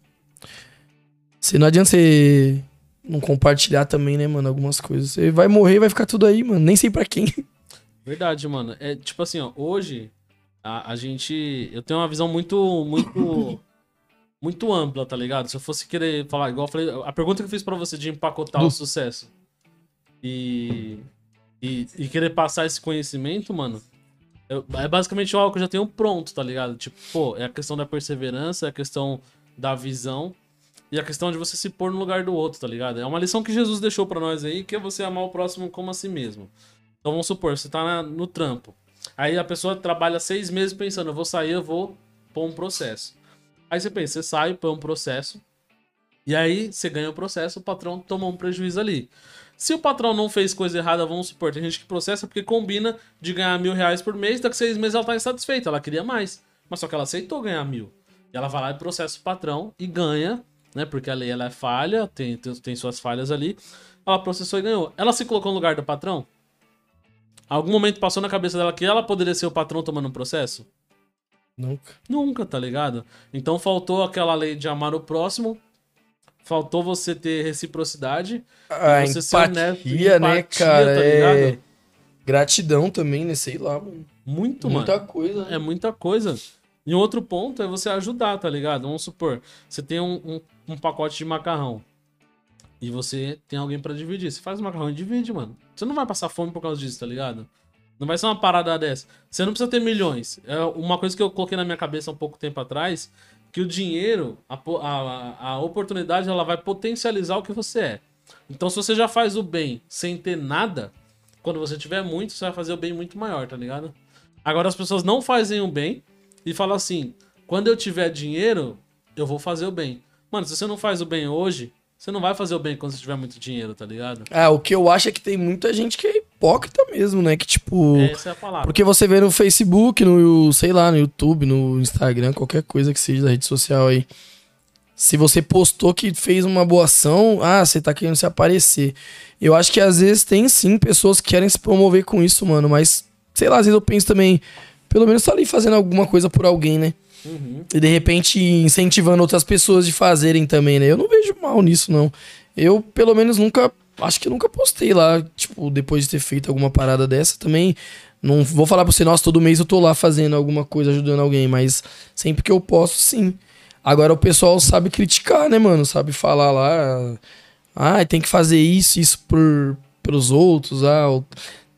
Se não adianta você não compartilhar também, né, mano, algumas coisas. Você vai morrer e vai ficar tudo aí, mano. Nem sei pra quem. Verdade, mano. É tipo assim, ó, hoje a, a gente. Eu tenho uma visão muito, muito. (coughs) muito ampla, tá ligado? Se eu fosse querer falar, igual eu falei, a pergunta que eu fiz pra você de empacotar Do- o sucesso e, e. e querer passar esse conhecimento, mano. Eu- é basicamente algo que eu já tenho pronto, tá ligado? Tipo, pô, é a questão da perseverança, é a questão da visão e a questão de você se pôr no lugar do outro, tá ligado? É uma lição que Jesus deixou pra nós aí, que é você amar o próximo como a si mesmo. Então vamos supor, você tá na- no trampo. Aí a pessoa trabalha seis meses pensando, eu vou sair, eu vou pôr um processo. Aí você pensa, você sai, põe um processo. E aí você ganha o processo, o patrão tomou um prejuízo ali. Se o patrão não fez coisa errada, vamos supor, tem gente que processa porque combina de ganhar mil reais por mês, daqui a seis meses ela tá insatisfeita, ela queria mais. Mas só que ela aceitou ganhar mil. E ela vai lá e processa o patrão e ganha, né? Porque a lei ela é falha, tem, tem, tem suas falhas ali. Ela processou e ganhou. Ela se colocou no lugar do patrão? Algum momento passou na cabeça dela que ela poderia ser o patrão tomando um processo? Nunca. Nunca, tá ligado? Então faltou aquela lei de amar o próximo, faltou você ter reciprocidade, A você ser honesto, empatia, né, empatia, cara? tá é... Gratidão também, né? Sei lá, mano. muito, Muita mano. coisa. né? É muita coisa. E um outro ponto é você ajudar, tá ligado? Vamos supor, você tem um, um, um pacote de macarrão e você tem alguém pra dividir. Você faz o macarrão e divide, mano. Você não vai passar fome por causa disso, tá ligado? Não vai ser uma parada dessa. Você não precisa ter milhões. É uma coisa que eu coloquei na minha cabeça um pouco tempo atrás, que o dinheiro, a, a, a oportunidade, ela vai potencializar o que você é. Então, se você já faz o bem sem ter nada, quando você tiver muito, você vai fazer o bem muito maior, tá ligado? Agora, as pessoas não fazem o bem e falam assim: quando eu tiver dinheiro, eu vou fazer o bem. Mano, se você não faz o bem hoje, você não vai fazer o bem quando você tiver muito dinheiro, tá ligado? Ah, o que eu acho é que tem muita gente que é hipócrita mesmo, né? Que tipo. Essa é a palavra. Porque você vê no Facebook, no, sei lá, no YouTube, no Instagram, qualquer coisa que seja da rede social aí. Se você postou que fez uma boa ação, ah, você tá querendo se aparecer. Eu acho que às vezes tem sim pessoas que querem se promover com isso, mano. Mas, sei lá, às vezes eu penso também, pelo menos tá ali fazendo alguma coisa por alguém, né? Uhum. E de repente incentivando outras pessoas de fazerem também, né? Eu não vejo mal nisso, não. Eu, pelo menos, nunca. Acho que nunca postei lá, tipo, depois de ter feito alguma parada dessa também. Não vou falar pra você, nossa, todo mês eu tô lá fazendo alguma coisa, ajudando alguém, mas sempre que eu posto, sim. Agora o pessoal sabe criticar, né, mano? Sabe falar lá. Ah, tem que fazer isso, isso por, pelos outros. Ah,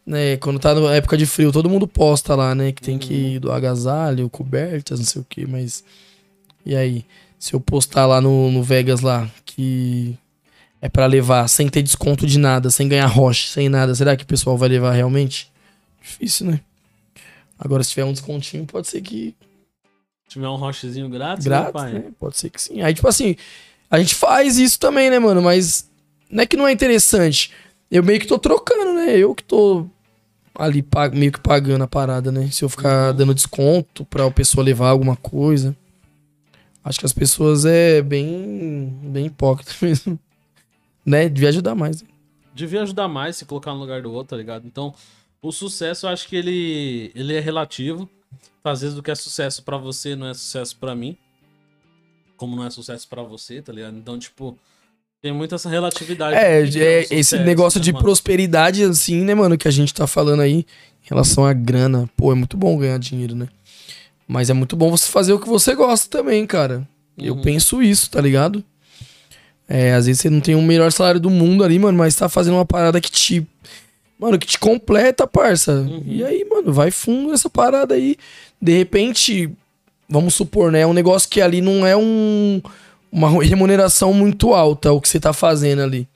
né, quando tá na época de frio, todo mundo posta lá, né? Que tem que ir do agasalho, cobertas, não sei o que, mas. E aí? Se eu postar lá no, no Vegas lá, que é pra levar sem ter desconto de nada, sem ganhar rocha, sem nada, será que o pessoal vai levar realmente? Difícil, né? Agora, se tiver um descontinho, pode ser que Se tiver um rochezinho grátis, né, Grátis, pai? né? Pode ser que sim. Aí, tipo assim, a gente faz isso também, né, mano? Mas não é que não é interessante. Eu meio que tô trocando, né? Eu que tô ali meio que pagando a parada, né? Se eu ficar dando desconto pra pessoa levar alguma coisa. Acho que as pessoas é bem, bem hipócrita (laughs) mesmo. Né? Devia ajudar mais. Devia ajudar mais se colocar no lugar do outro, tá ligado? Então, o sucesso eu acho que ele, ele é relativo. Às vezes o que é sucesso pra você não é sucesso pra mim. Como não é sucesso pra você, tá ligado? Então, tipo, tem muita essa relatividade. É, é, um esse sucesso, negócio né, de mano? prosperidade, assim, né, mano, que a gente tá falando aí em relação à grana. Pô, é muito bom ganhar dinheiro, né? Mas é muito bom você fazer o que você gosta também, cara. Eu Uhum. penso isso, tá ligado? É, às vezes você não tem o melhor salário do mundo ali, mano, mas tá fazendo uma parada que te. Mano, que te completa, parça. Uhum. E aí, mano, vai fundo essa parada aí. De repente, vamos supor, né? É um negócio que ali não é um, uma remuneração muito alta o que você tá fazendo ali.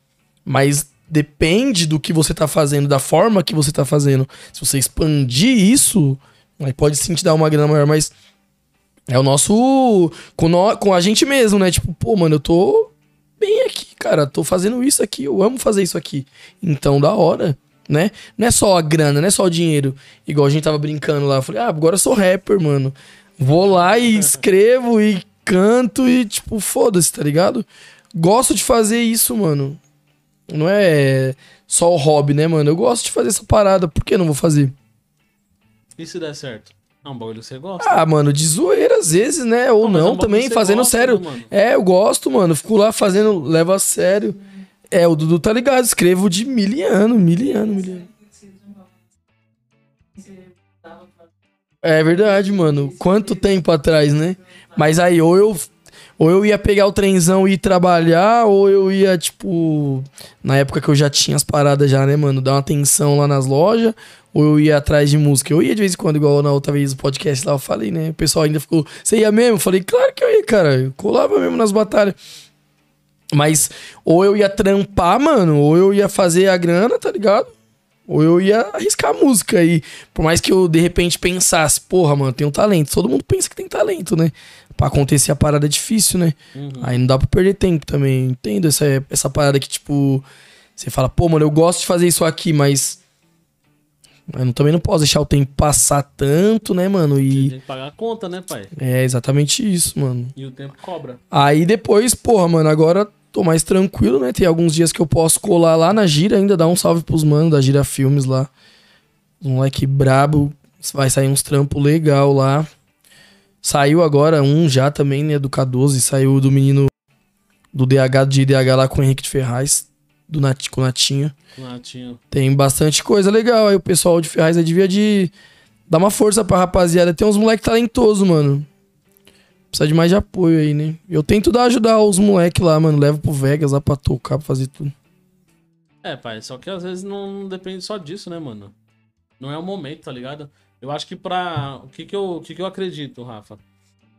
Mas depende do que você tá fazendo, da forma que você tá fazendo. Se você expandir isso, aí pode sim te dar uma grana maior, mas é o nosso. Com, nó- com a gente mesmo, né? Tipo, pô, mano, eu tô bem aqui, cara. Tô fazendo isso aqui, eu amo fazer isso aqui. Então, da hora, né? Não é só a grana, não é só o dinheiro. Igual a gente tava brincando lá. Eu falei, ah, agora eu sou rapper, mano. Vou lá e (laughs) escrevo e canto e, tipo, foda-se, tá ligado? Gosto de fazer isso, mano. Não é só o hobby, né, mano? Eu gosto de fazer essa parada, por que não vou fazer? E se der certo? É um bagulho que você gosta. Ah, mano, de zoeira às vezes, né? Ou Não, mas é um não, também, fazendo gosta, sério. né? É, eu gosto, mano. Fico lá fazendo, levo a sério. É, o Dudu tá ligado, escrevo de miliano, miliano, miliano. É verdade, mano. Quanto tempo atrás, né? Mas aí, ou eu, ou eu ia pegar o trenzão e ir trabalhar, ou eu ia, tipo. Na época que eu já tinha as paradas já, né, mano? Dar uma atenção lá nas lojas, ou eu ia atrás de música. Eu ia de vez em quando, igual na outra vez do podcast lá, eu falei, né? O pessoal ainda ficou. Você ia mesmo? Eu falei, claro que eu ia, cara. Eu colava mesmo nas batalhas. Mas ou eu ia trampar, mano, ou eu ia fazer a grana, tá ligado? Ou eu ia arriscar a música. E por mais que eu de repente pensasse, porra, mano, um talento. Todo mundo pensa que tem talento, né? Pra acontecer a parada é difícil, né? Uhum. Aí não dá pra perder tempo também. Entendo essa, essa parada que, tipo, você fala, pô, mano, eu gosto de fazer isso aqui, mas. Eu não- também não posso deixar o tempo passar tanto, né, mano? E. Tem que pagar a conta, né, pai? É exatamente isso, mano. E o tempo cobra. Aí depois, porra, mano, agora tô mais tranquilo, né? Tem alguns dias que eu posso colar lá na gira ainda, dar um salve pros manos da Gira Filmes lá. Um moleque brabo, vai sair uns trampos legal lá. Saiu agora um já também, né, do K12, saiu do menino do DH, de DH lá com o Henrique de Ferraz, do Nat, com o Natinho. Natinho. Tem bastante coisa legal. Aí o pessoal de Ferraz aí devia de dar uma força pra rapaziada. Tem uns moleque talentoso, mano. Precisa de mais de apoio aí, né? Eu tento dar ajudar os moleque lá, mano. Levo pro Vegas lá pra tocar, pra fazer tudo. É, pai, só que às vezes não depende só disso, né, mano? Não é o momento, tá ligado? Eu acho que pra. O que que eu, o que que eu acredito, Rafa?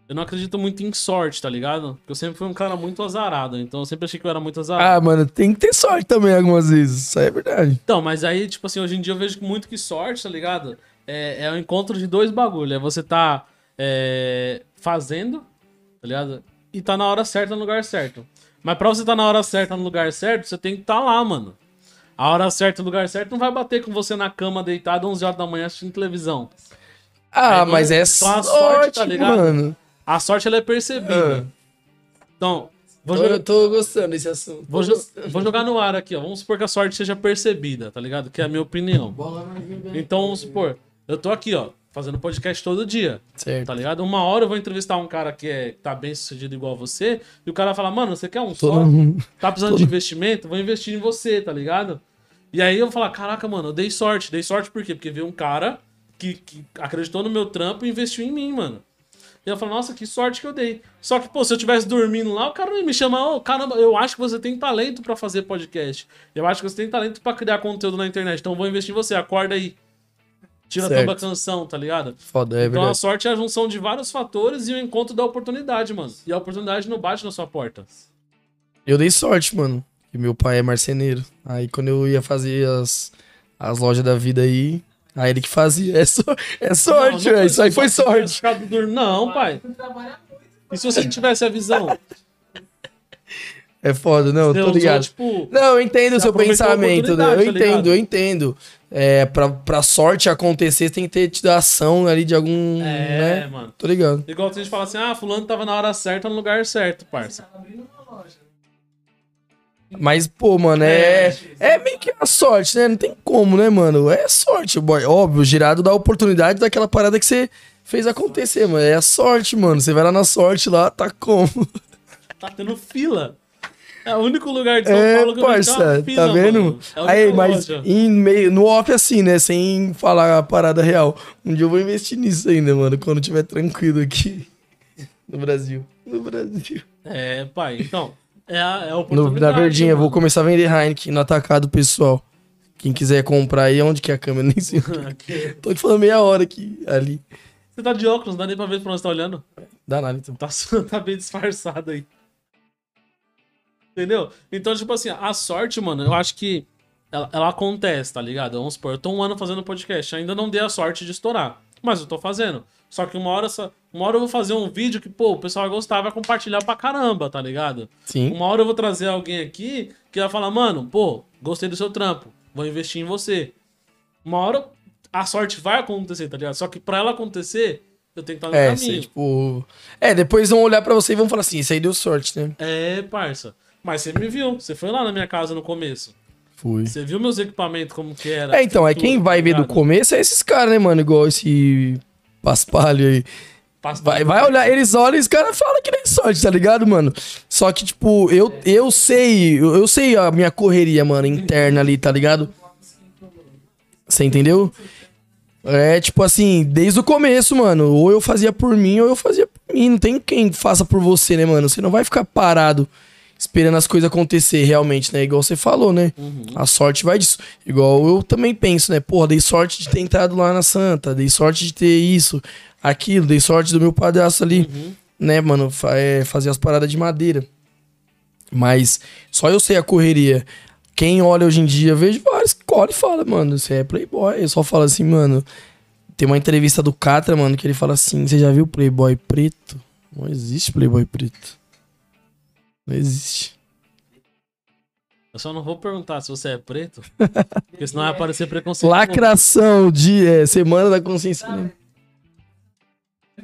Eu não acredito muito em sorte, tá ligado? Porque eu sempre fui um cara muito azarado, então eu sempre achei que eu era muito azarado. Ah, mano, tem que ter sorte também algumas vezes. Isso aí é verdade. Então, mas aí, tipo assim, hoje em dia eu vejo muito que sorte, tá ligado? É, é o encontro de dois bagulhos. É você tá é, fazendo, tá ligado? E tá na hora certa no lugar certo. Mas pra você tá na hora certa no lugar certo, você tem que tá lá, mano. A hora certa no lugar certo não vai bater com você na cama deitado 11 horas da manhã assistindo televisão. Ah, Aí, mas é então a sorte, tá ligado? mano. A sorte ela é percebida. Ah. Então, Vou, Eu jogar, tô gostando desse assunto. vou, jo- vou jogar no ar aqui, ó. Vamos supor que a sorte seja percebida, tá ligado? Que é a minha opinião. Então, vamos supor, eu tô aqui, ó, fazendo podcast todo dia, Certo. tá ligado? Uma hora eu vou entrevistar um cara que é, tá bem sucedido igual você, e o cara fala, mano, você quer um Todo só? mundo. Tá precisando de investimento? Vou investir em você, tá ligado? E aí eu vou falar, caraca, mano, eu dei sorte. Dei sorte por quê? Porque veio um cara que, que acreditou no meu trampo e investiu em mim, mano. E eu falo, nossa, que sorte que eu dei. Só que, pô, se eu tivesse dormindo lá, o cara me chamar, ô, caramba, eu acho que você tem talento pra fazer podcast. Eu acho que você tem talento pra criar conteúdo na internet. Então eu vou investir em você, acorda aí. Tira a Certo. tua canção, tá ligado? Foda, é Então a sorte é a junção de vários fatores e o encontro da oportunidade, mano. E a oportunidade não bate na sua porta. Eu dei sorte, mano. Que meu pai é marceneiro. Aí quando eu ia fazer as, as lojas da vida aí, aí ele que fazia. (laughs) É, so- é sorte, velho. Isso aí foi sorte. Não, pai. E se você não tivesse a visão? É foda, não, Você tô usou, ligado. tipo, Não, eu entendo o seu a pensamento, né? Eu tá entendo, ligado? eu entendo. É, pra, pra sorte acontecer, tem que ter tido ação ali de algum. É, né? mano. Tô ligado. Igual a gente fala assim, ah, fulano tava na hora certa, no lugar certo, parça. Mas, pô, mano, é. É meio que a sorte, né? Não tem como, né, mano? É sorte, boy. Óbvio, girado dá oportunidade daquela parada que você fez acontecer, mano. É a sorte, mano. Você vai lá na sorte lá, tá como? Tá tendo fila. É o único lugar de São É, Paulo que eu vejo que é uma parça, fila, tá vendo? mano. É Aí, mas em meio, no off assim, né? Sem falar a parada real. Um dia eu vou investir nisso ainda, mano, quando tiver tranquilo aqui. (laughs) No Brasil. No Brasil. É, pai, então. É a, é a No, oportunidade. na verdinha, eu vou mano. começar a vender Heineken no atacado pessoal. Quem quiser comprar aí, onde que é a câmera? (laughs) Nem sei. (laughs) Aqui. Tô te falando meia hora aqui, ali. Você tá de óculos, não dá nem pra ver pra onde você tá olhando. Dá nada, então. Tá, tá bem disfarçado aí. Entendeu? Então, tipo assim, a sorte, mano, eu acho que ela, ela acontece, tá ligado? Vamos supor, eu tô um ano fazendo podcast, ainda não dei a sorte de estourar. Mas eu tô fazendo. Só que uma hora, uma hora eu vou fazer um vídeo que, pô, o pessoal vai gostar, vai compartilhar pra caramba, tá ligado? Sim. Uma hora eu vou trazer alguém aqui que vai falar, mano, pô, gostei do seu trampo, vou investir em você. Uma hora a sorte vai acontecer, tá ligado? Só que pra ela acontecer, eu tenho que estar no É, caminho. cê, tipo. É, depois vão olhar pra você e vão falar assim: isso aí deu sorte, né? É, parça. Mas você me viu, você foi lá na minha casa no começo. Fui. Você viu meus equipamentos como que era. É, então, é quem vai tá ver do começo é esses caras, né, mano? Igual esse paspalho aí. Vai, vai olhar, eles olham e os caras falam que nem sorte, tá ligado, mano? Só que, tipo, eu, eu sei, eu sei a minha correria, mano, interna ali, tá ligado? Você entendeu? É, tipo assim, desde o começo, mano, ou eu fazia por mim ou eu fazia por mim. Não tem quem faça por você, né, mano? Você não vai ficar parado esperando as coisas acontecer realmente, né? Igual você falou, né? Uhum. A sorte vai disso. Igual eu também penso, né? Porra, dei sorte de ter entrado lá na Santa, dei sorte de ter isso, aquilo, dei sorte do meu padrasto ali, Uhum. né, mano? É, fazer as paradas de madeira. Mas só eu sei a correria. Quem olha hoje em dia, vejo vários que olham e fala, mano, você é playboy. Eu só falo assim, mano. Tem uma entrevista do Catra, mano, que ele fala assim: você já viu playboy preto? Não existe playboy preto. Não existe. Eu só não vou perguntar se você é preto, (laughs) porque senão vai aparecer preconceito. Lacração de é, Semana da Consciência.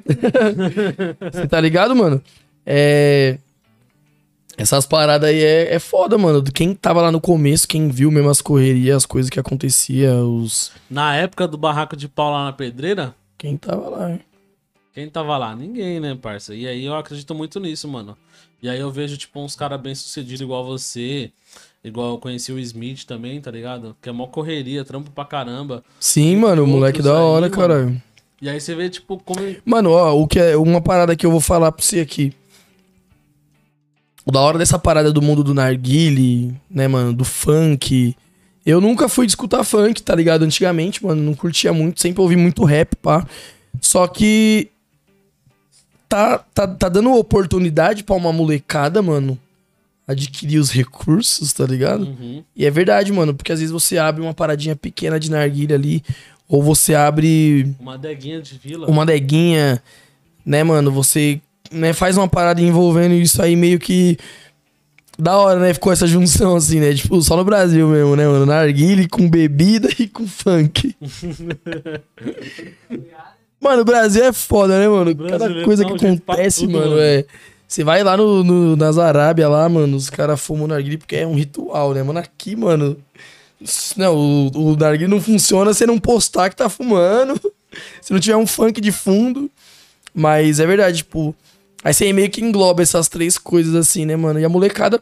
(laughs) Você tá ligado, mano? É. Essas paradas aí é, é foda, mano. Quem tava lá no começo, quem viu mesmo as correrias, as coisas que acontecia, os. Na época do barraco de pau lá na pedreira, Quem tava lá, hein? quem tava lá? Ninguém, né, parça? E aí eu acredito muito nisso, mano. E aí eu vejo, tipo, uns caras bem sucedidos igual você. Igual eu conheci o Smith também, tá ligado? Que é mó correria, trampo pra caramba. Sim, mano, o moleque da hora, mano. caralho. E aí você vê, tipo, como. Mano, ó, o que é uma parada que eu vou falar pra você aqui. O da hora dessa parada do mundo do narguile, né, mano, do funk. Eu nunca fui de escutar funk, tá ligado? Antigamente, mano, não curtia muito, sempre ouvi muito rap, pá. Só que tá, tá, tá dando oportunidade pra uma molecada, mano, adquirir os recursos, tá ligado? Uhum. E é verdade, mano, porque às vezes você abre uma paradinha pequena de narguilha ali, ou você abre Uma deguinha de vila. uma deguinha, né, mano? Você né, faz uma parada envolvendo isso aí meio que. Da hora, né? Ficou essa junção assim, né? Tipo, só no Brasil mesmo, né, mano? Narguile com bebida e com funk. (laughs) mano, o Brasil é foda, né, mano? Cada coisa que um jeito pra acontece, tudo, mano, mano. é. Você vai lá no, no- nas Arábia lá, mano, os caras fumam narguilé porque é um ritual, né, mano? Aqui, mano. Não, o, o narguilé não funciona se não postar que tá fumando. (laughs) Se não tiver um funk de fundo. Mas é verdade, tipo. Aí você meio que engloba essas três coisas assim, né, mano? E a molecada.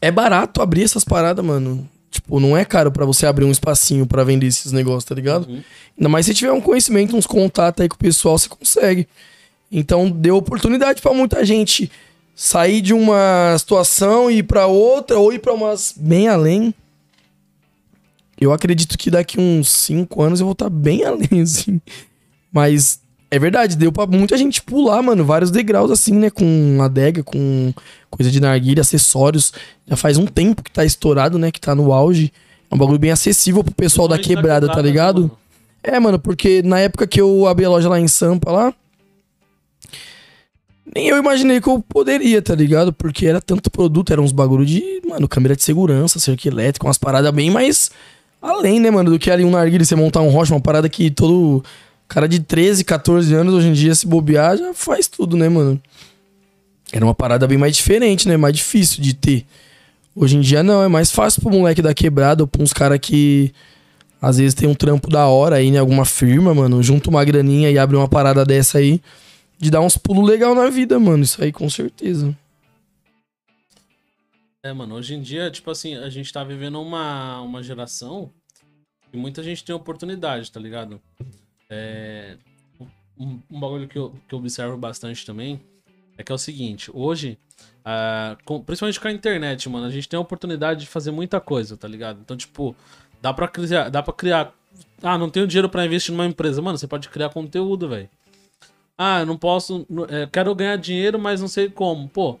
É barato abrir essas paradas, mano. Tipo, não é caro pra você abrir um espacinho pra vender esses negócios, tá ligado? Uhum. Ainda mais se tiver um conhecimento, uns contatos aí com o pessoal, você consegue. Então deu oportunidade pra muita gente sair de uma situação e ir pra outra, ou ir pra umas bem além. Eu acredito que daqui uns 5 anos eu vou estar bem (laughs) além, assim. Mas é verdade, deu pra muita gente pular, mano, vários degraus assim, né? Com adega, com coisa de narguilha, acessórios. Já faz um tempo que tá estourado, né? Que tá no auge. É um bagulho bem acessível pro pessoal da Principalmente quebrada, tá ligado? mano. É, mano, porque na época que eu abri a loja lá em Sampa lá, nem eu imaginei que eu poderia, tá ligado? Porque era tanto produto, eram uns bagulho de, mano, câmera de segurança, cerca elétrica, umas paradas bem mais além, né, mano, do que ali um narguilha, você montar um rocha, uma parada que todo cara de 13, 14 anos hoje em dia se bobear já faz tudo, né, mano? Era uma parada bem mais diferente, né? Mais difícil de ter. Hoje em dia não, é mais fácil pro moleque da quebrada ou pra uns caras que às vezes tem um trampo da hora aí em alguma firma, mano, junta uma graninha e abre uma parada dessa aí, de dar uns pulos legal na vida, mano. Isso aí com certeza. É, mano, hoje em dia, tipo assim, a gente tá vivendo uma, uma geração que muita gente tem oportunidade, tá ligado? É, um, um bagulho que eu, que eu observo bastante também é que é o seguinte, hoje, com- principalmente com a internet, mano, a gente tem a oportunidade de fazer muita coisa, tá ligado? Então, tipo, dá pra criar, dá pra criar. Ah, não tenho dinheiro pra investir numa empresa. Mano, você pode criar conteúdo, velho. Ah, não posso. é, quero ganhar dinheiro, mas não sei como. Pô,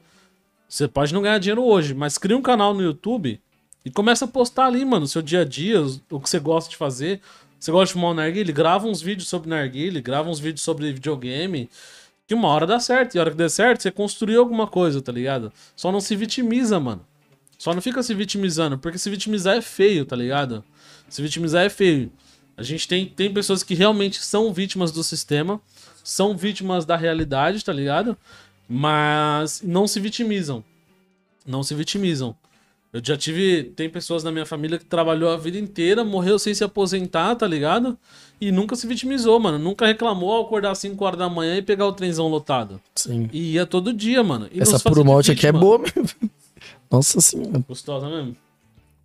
você pode não ganhar dinheiro hoje, mas cria um canal no YouTube e começa a postar ali, mano, o seu dia a dia, o que você gosta de fazer. Você gosta de fumar um narguile? Grava uns vídeos sobre narguile, grava uns vídeos sobre videogame. Que uma hora dá certo. E a hora que der certo, você construiu alguma coisa, tá ligado? Só não se vitimiza, mano. Só não fica se vitimizando, porque se vitimizar é feio, tá ligado? Se vitimizar é feio. A gente tem, tem pessoas que realmente são vítimas do sistema, são vítimas da realidade, tá ligado? Mas não se vitimizam. Não se vitimizam. Eu já tive. Tem pessoas na minha família que trabalhou a vida inteira, morreu sem se aposentar, tá ligado? E nunca se vitimizou, mano. Nunca reclamou ao acordar às 5 horas da manhã e pegar o trenzão lotado. Sim. E ia todo dia, mano. E Essa puro malte aqui é boa mesmo. (laughs) Nossa senhora. Gostosa mesmo.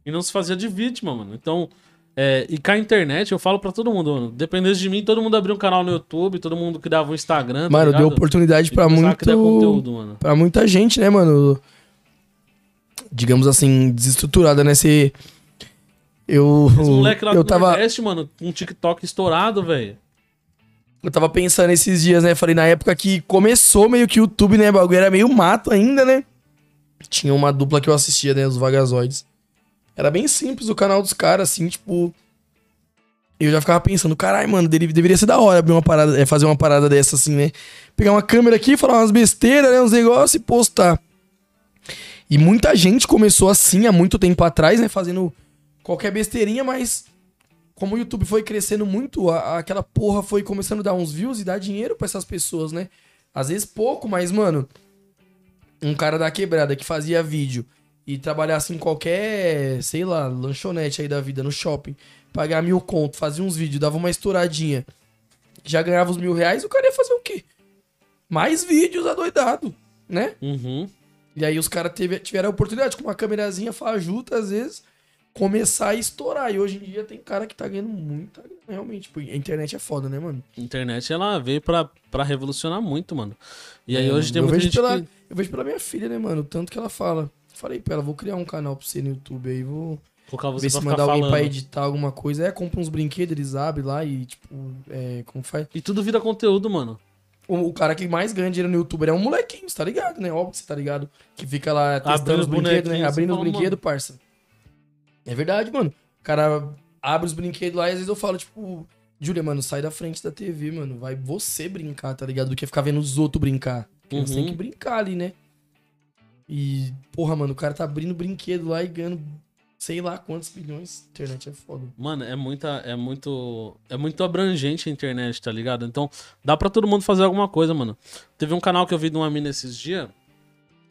E não se fazia de vítima, mano. Então, é, e com a internet, eu falo pra todo mundo, mano. Dependesse de mim, todo mundo abria um canal no YouTube, todo mundo criava um Instagram. tá Mano, deu ligado? oportunidade E pra começava a muito. Pra muita gente, né, mano? Digamos assim, desestruturada, né? Você. Eu. Esse (laughs) moleque lá eu do tava. Nordeste, mano, com um TikTok estourado, velho. Eu tava pensando esses dias, né? Falei, na época que começou meio que o YouTube, né? O bagulho era meio mato ainda, né? Tinha uma dupla que eu assistia, né? Os Vagazoides. Era bem simples o canal dos caras, assim, tipo. Eu já ficava pensando, caralho, mano, deveria ser da hora abrir uma parada, é, fazer uma parada dessa, assim, né? Pegar uma câmera aqui, falar umas besteiras, né? Uns negócios e postar. E muita gente começou assim há muito tempo atrás, né? Fazendo qualquer besteirinha, mas como o YouTube foi crescendo muito, a- aquela porra foi começando a dar uns views e dar dinheiro pra essas pessoas, né? Às vezes pouco, mas, mano, um cara da quebrada que fazia vídeo e trabalhasse em qualquer, sei lá, lanchonete aí da vida, no shopping, pagar mil conto, fazia uns vídeos, dava uma estouradinha, já ganhava os mil reais, o cara ia fazer o quê? Mais vídeos adoidado, né? Uhum. E aí os caras tiveram a oportunidade, com uma câmerazinha fajuta, às vezes, começar a estourar. E hoje em dia tem cara que tá ganhando muita grana, realmente. Tipo, a internet é foda, né, mano? A internet, ela veio pra, pra revolucionar muito, mano. E aí É, hoje tem muita gente pela, que... Eu vejo pela minha filha, né, mano? O tanto que ela fala. Falei pra ela, vou criar um canal pra você no YouTube aí, vou Colocar você ver se mandar alguém falando. pra editar alguma coisa. É, compra uns brinquedos, eles abrem lá e, tipo, é, como faz? E tudo vira conteúdo, mano. O, cara que mais ganha dinheiro no YouTube é um molequinho, você tá ligado, né? Óbvio que você tá ligado. Que fica lá testando Abrindo os os brinquedos, né? Abrindo os brinquedos, parça. É verdade, mano. O cara abre os brinquedos lá e às vezes eu falo, tipo, Júlia, mano, sai da frente da TV, mano. Vai você brincar, tá ligado? Do que ficar vendo os outros brincar. Porque Você tem Uhum. que brincar ali, né? E, porra, mano, o cara tá abrindo brinquedo lá e ganhando sei lá quantos bilhões. Internet é foda. Mano, é muita, é muito, é muito abrangente a internet, tá ligado? Então, dá pra todo mundo fazer alguma coisa, mano. Teve um canal que eu vi de uma mina esses dias.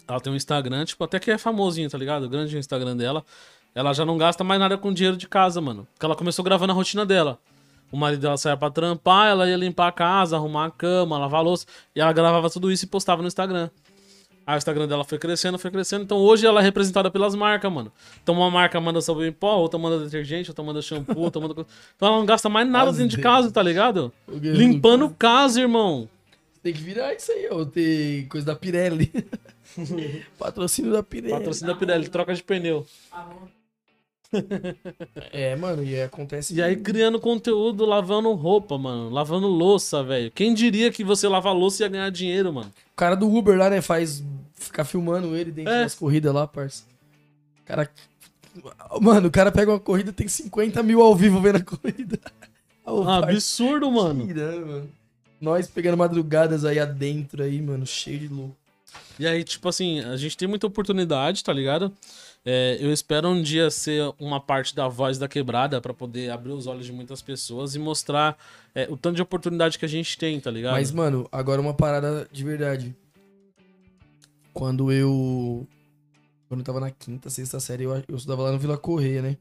Ela tem um Instagram, tipo, até que é famosinho, tá ligado? Grande o Instagram dela. Ela já não gasta mais nada com dinheiro de casa, mano. Porque ela começou gravando a rotina dela. O marido dela saía pra trampar, ela ia limpar a casa, arrumar a cama, lavar a louça. E ela gravava tudo isso e postava no Instagram. Aí o Instagram dela foi crescendo, foi crescendo. Então hoje ela é representada pelas marcas, mano. Então uma marca manda sabão em pó, outra manda detergente, outra manda shampoo, outra manda. Então ela não gasta mais nada As dentro de casa, tá ligado? Guerreiro Limpando do- casa, irmão. Tem que virar isso aí, ó. Ter coisa da Pirelli. (laughs) Patrocínio da Pirelli. Patrocínio da Pirelli, troca de pneu. É, mano, e acontece. E aí criando conteúdo, lavando roupa, mano. Lavando louça, velho. Quem diria que você lavar louça ia ganhar dinheiro, mano? O cara do Uber lá, né, faz. Ficar filmando ele dentro É. das corridas lá, parça. Cara. Mano, o cara pega uma corrida tem 50 mil ao vivo vendo a corrida. (laughs) Ô, Ah, absurdo, mano. tirando, mano. Nós pegando madrugadas aí adentro aí, mano, cheio de louco. E aí, tipo assim, a gente tem muita oportunidade, tá ligado? É, eu espero um dia ser uma parte da voz da quebrada pra poder abrir os olhos de muitas pessoas e mostrar é, o tanto de oportunidade que a gente tem, tá ligado? Mas, mano, agora uma parada de verdade. Quando eu. Quando eu tava na quinta, sexta série, eu, eu estudava lá no Vila Correia, né?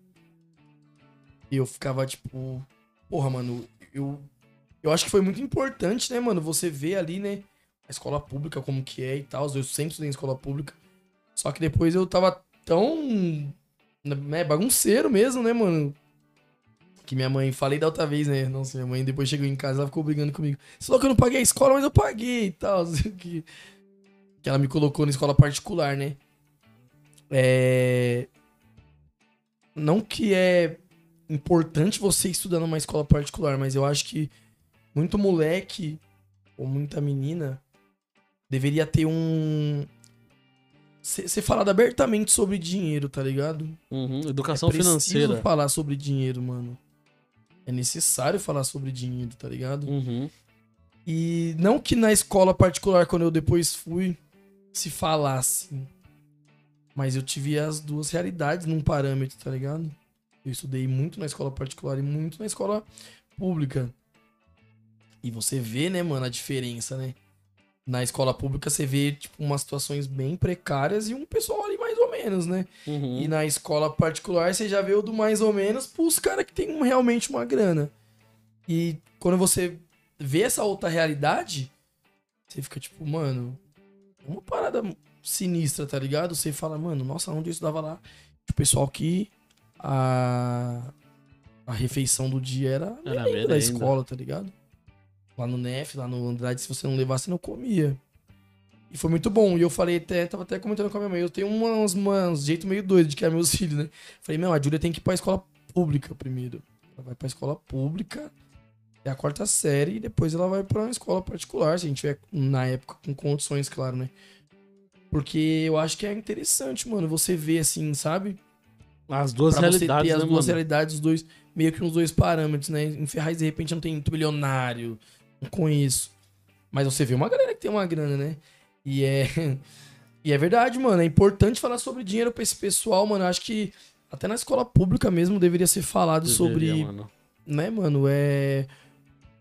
E eu ficava tipo. Porra, mano, eu. Eu acho que foi muito importante, né, mano? Você ver ali, né? A escola pública, como que é e tal. Eu sempre estudei em escola pública. Só que depois eu tava tão. Né, bagunceiro mesmo, né, mano? Que minha mãe, falei da outra vez, né? Nossa, minha mãe depois chegou em casa, ela ficou brigando comigo. Você falou que eu não paguei a escola, mas eu paguei e tal. (laughs) Que, que ela me colocou na escola particular, né? É. Não que é importante você estudar numa escola particular, mas eu acho que muito moleque ou muita menina deveria ter um. Ser falado abertamente sobre dinheiro, tá ligado? Uhum, Educação é preciso financeira. falar sobre dinheiro, mano. É necessário falar sobre dinheiro, tá ligado? Uhum. E não que na escola particular, quando eu depois fui, se falasse. Mas eu tive as duas realidades num parâmetro, tá ligado? Eu estudei muito na escola particular e muito na escola pública. E você vê, né, mano, a diferença, né? Na escola pública você vê, tipo, umas situações bem precárias e um pessoal ali mais ou menos, né? Uhum. E na escola particular você já vê o do mais ou menos pros caras que tem realmente uma grana. E quando você vê essa outra realidade, você fica tipo, mano, uma parada sinistra, tá ligado? Você fala, mano, nossa, onde eu estudava lá? O pessoal que a, a refeição do dia era, Era da escola, tá ligado? Lá no NEF, lá no Andrade, se você não levasse, você não comia. E foi muito bom. E eu falei até, tava até comentando com a minha mãe, eu tenho umas, umas jeito meio doido de criar meus (laughs) filhos, né? Falei, meu, a Júlia tem que ir pra escola pública primeiro. Ela vai pra escola pública, é a quarta série, e depois ela vai pra uma escola particular, se a gente tiver, na época, com condições, claro, né? Porque eu acho que é interessante, mano, você ver assim, sabe? As duas pra você ter realidades, as né, duas mano? realidades, os dois, meio que uns dois parâmetros, né? Em Ferraz, de repente, não tem muito milionário, não conheço. Mas você vê uma galera que tem uma grana, né? E é. (laughs) E é verdade, mano. É importante falar sobre dinheiro pra esse pessoal, mano. Eu acho que até na escola pública mesmo deveria ser falado sobre. Deveria, mano. Né, mano? É.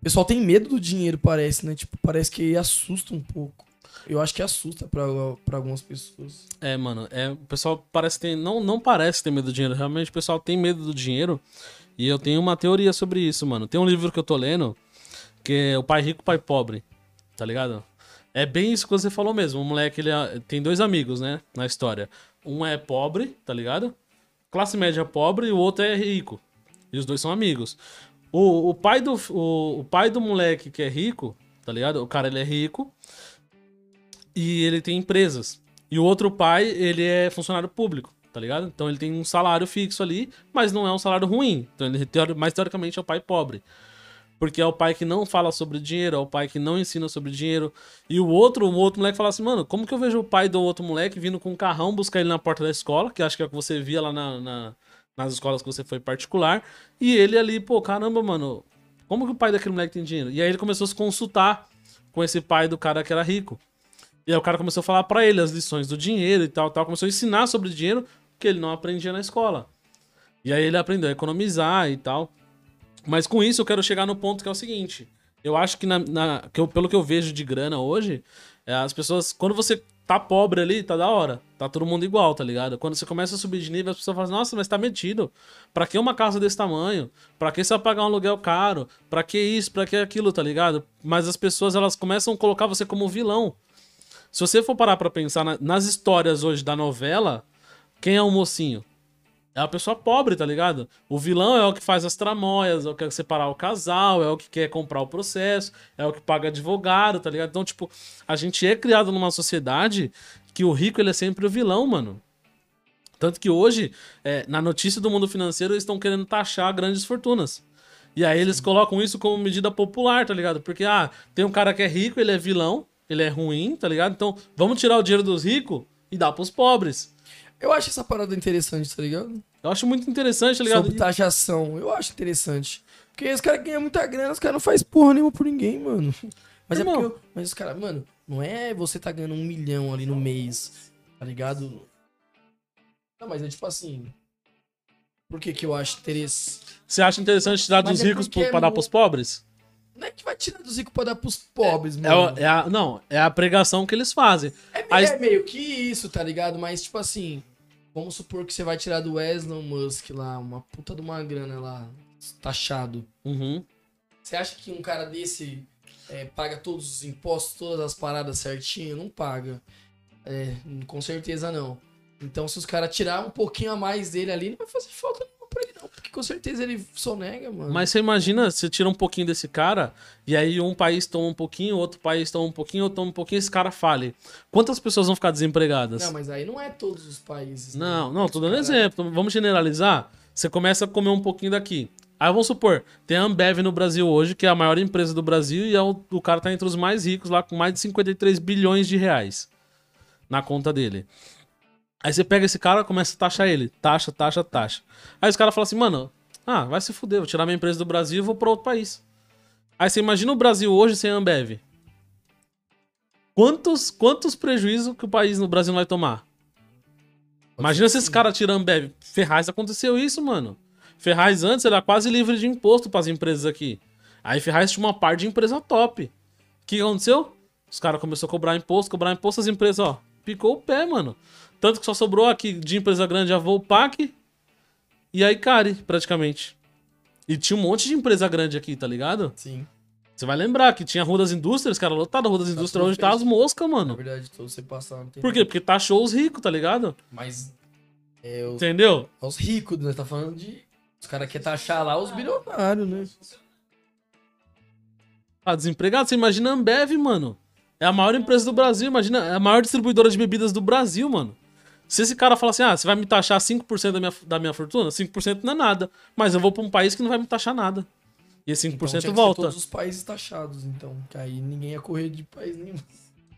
O pessoal tem medo do dinheiro, parece, né? Tipo, parece que assusta um pouco. Eu acho que assusta pra algumas pessoas. É, mano, é, o pessoal parece ter. Não, não parece ter medo do dinheiro, realmente o pessoal tem medo do dinheiro. E eu tenho uma teoria sobre isso, mano. Tem um livro que eu tô lendo, que é O Pai Rico, Pai Pobre. Tá ligado? É bem isso que você falou mesmo. O moleque, ele é- tem dois amigos, né? Na história. Um é pobre, tá ligado? Classe média pobre e o outro é rico. E os dois são amigos. O, o, pai do, o, o pai do moleque que é rico, tá ligado? O cara, ele é rico. E ele tem empresas. E o outro pai, ele é funcionário público, tá ligado? Então ele tem um salário fixo ali, mas não é um salário ruim. Então ele, mais teoricamente, é o pai pobre. Porque é o pai que não fala sobre dinheiro, é o pai que não ensina sobre dinheiro. E o outro, o outro moleque fala assim, mano, como que eu vejo o pai do outro moleque vindo com um carrão buscar ele na porta da escola, que acho que é o que você via lá na- na, nas escolas que você foi particular, e ele ali, pô, caramba, mano, como que o pai daquele moleque tem dinheiro? E aí ele começou a se consultar com esse pai do cara que era rico. E aí o cara começou a falar pra ele as lições do dinheiro e tal, tal. Começou a ensinar sobre dinheiro que ele não aprendia na escola. E aí ele aprendeu a economizar e tal. Mas com isso eu quero chegar no ponto que é o seguinte. Eu acho que, na, na- que eu- pelo que eu vejo de grana hoje, é, as pessoas. Quando você tá pobre ali, tá da hora. Tá todo mundo igual, tá ligado? Quando você começa a subir de nível, as pessoas falam, nossa, mas tá metido. Pra que uma casa desse tamanho? Pra que você vai pagar um aluguel caro? Pra que isso? Pra que aquilo, tá ligado? Mas as pessoas, elas começam a colocar você como vilão. Se você for parar pra pensar na- nas histórias hoje da novela, quem é o mocinho? É uma pessoa pobre, tá ligado? O vilão é o que faz as tramóias, é o que quer separar o casal, é o que quer comprar o processo, é o que paga advogado, tá ligado? Então, tipo, a gente é criado numa sociedade que o rico ele é sempre o vilão, mano. Tanto que hoje, é, na notícia do mundo financeiro, eles estão querendo taxar grandes fortunas. E aí eles colocam isso como medida popular, tá ligado? Porque, ah, tem um cara que é rico, ele é vilão, ele é ruim, tá ligado? Então, vamos tirar o dinheiro dos ricos e dar pros pobres. Eu acho essa parada interessante, tá ligado? Eu acho muito interessante, tá ligado? Sobre taxação. Eu acho interessante. Porque os caras ganham muita grana, os caras não fazem porra nenhuma por ninguém, mano. Mas é Irmão. porque. eu- Mas os caras, mano, não é você tá ganhando um milhão ali no mês, tá ligado? Não, mas é tipo assim. Por que que eu acho interesse? Você acha interessante tirar Mas dos é ricos é pra dar pros pobres? Não é que vai tirar dos ricos pra dar pros pobres, É, mano. é a, não, é a pregação que eles fazem. É, Aí- é meio que isso, tá ligado? Mas, tipo assim, vamos supor que você vai tirar do Elon Musk lá, uma puta de uma grana lá, taxado. Uhum. Você acha que um cara desse é, paga todos os impostos, todas as paradas certinho? Não paga. É, com certeza não. Então, se os caras tirar um pouquinho a mais dele ali, não vai fazer falta Porque com certeza ele sonega, mano. Mas você imagina, você tira um pouquinho desse cara, e aí um país toma um pouquinho, outro país toma um pouquinho, outro toma um pouquinho, esse cara fale. Quantas pessoas vão ficar desempregadas? Não, mas aí não é todos os países. né? Não, não, tô dando cara- exemplo. Vamos generalizar. Você começa a comer um pouquinho daqui. Aí vamos supor, tem a Ambev no Brasil hoje, que é a maior empresa do Brasil, e é o, o cara tá entre os mais ricos lá, com mais de 53 bilhões de reais na conta dele. Aí você pega esse cara começa a taxar ele. Taxa, taxa, taxa. Aí os caras falam assim, mano, ah, vai se fuder, vou tirar minha empresa do Brasil e vou pra outro país. Aí você imagina o Brasil hoje sem a Ambev. Quantos, quantos prejuízos que o país no Brasil vai tomar? Imagina se esse cara tira a Ambev. Ferraz aconteceu isso, mano. Ferraz antes era quase livre de imposto pras empresas aqui. Aí Ferraz tinha uma parte de empresa top. O que aconteceu? Os caras começaram a cobrar imposto, cobrar imposto, as empresas, ó, picou o pé, mano. Tanto que só sobrou aqui de empresa grande a Volpac e a Icari, praticamente. E tinha um monte de empresa grande aqui, tá ligado? Sim. Você vai lembrar que tinha a Rua das Indústrias, cara, lotada a Rua das Indústrias, tudo hoje tá as moscas, Na mano. verdade, todo você passar não tem Por quê? Porque taxou os ricos, tá ligado? Mas é os, Entendeu? é os ricos, né? Tá falando de. Os caras querem taxar lá os bilionários, né? Ah, desempregado, você imagina a Ambev, mano. É a maior empresa do Brasil, imagina, é a maior distribuidora de bebidas do Brasil, mano. Se esse cara falar assim, ah, você vai me taxar 5% da minha, da minha fortuna, 5% não é nada. Mas eu vou pra um país que não vai me taxar nada. E esse 5% Então, tinha que ser volta. todos os países taxados, então. Que aí ninguém ia correr de país nenhum.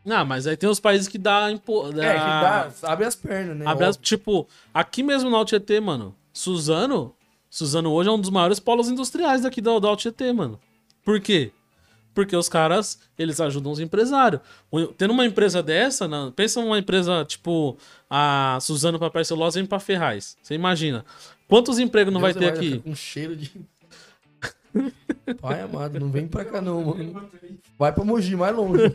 Ah, mas aí tem os países que dá imposto. É, que dá, abre as pernas, né? Abre as- tipo, aqui mesmo no Altietê, mano. Suzano. Suzano hoje é um dos maiores polos industriais daqui do, do Altietê, mano. Por quê? Porque os caras, eles ajudam os empresários. O- Tendo uma empresa dessa, na- pensa uma empresa tipo a Suzano Papel e Celulose vem pra Ferraz. Você imagina. Quantos empregos não vai Deus ter é mais, aqui? Com cheiro de. (laughs) Pai amado, não vem pra cá não, mano. Vai pra Mogi, mais longe. (laughs)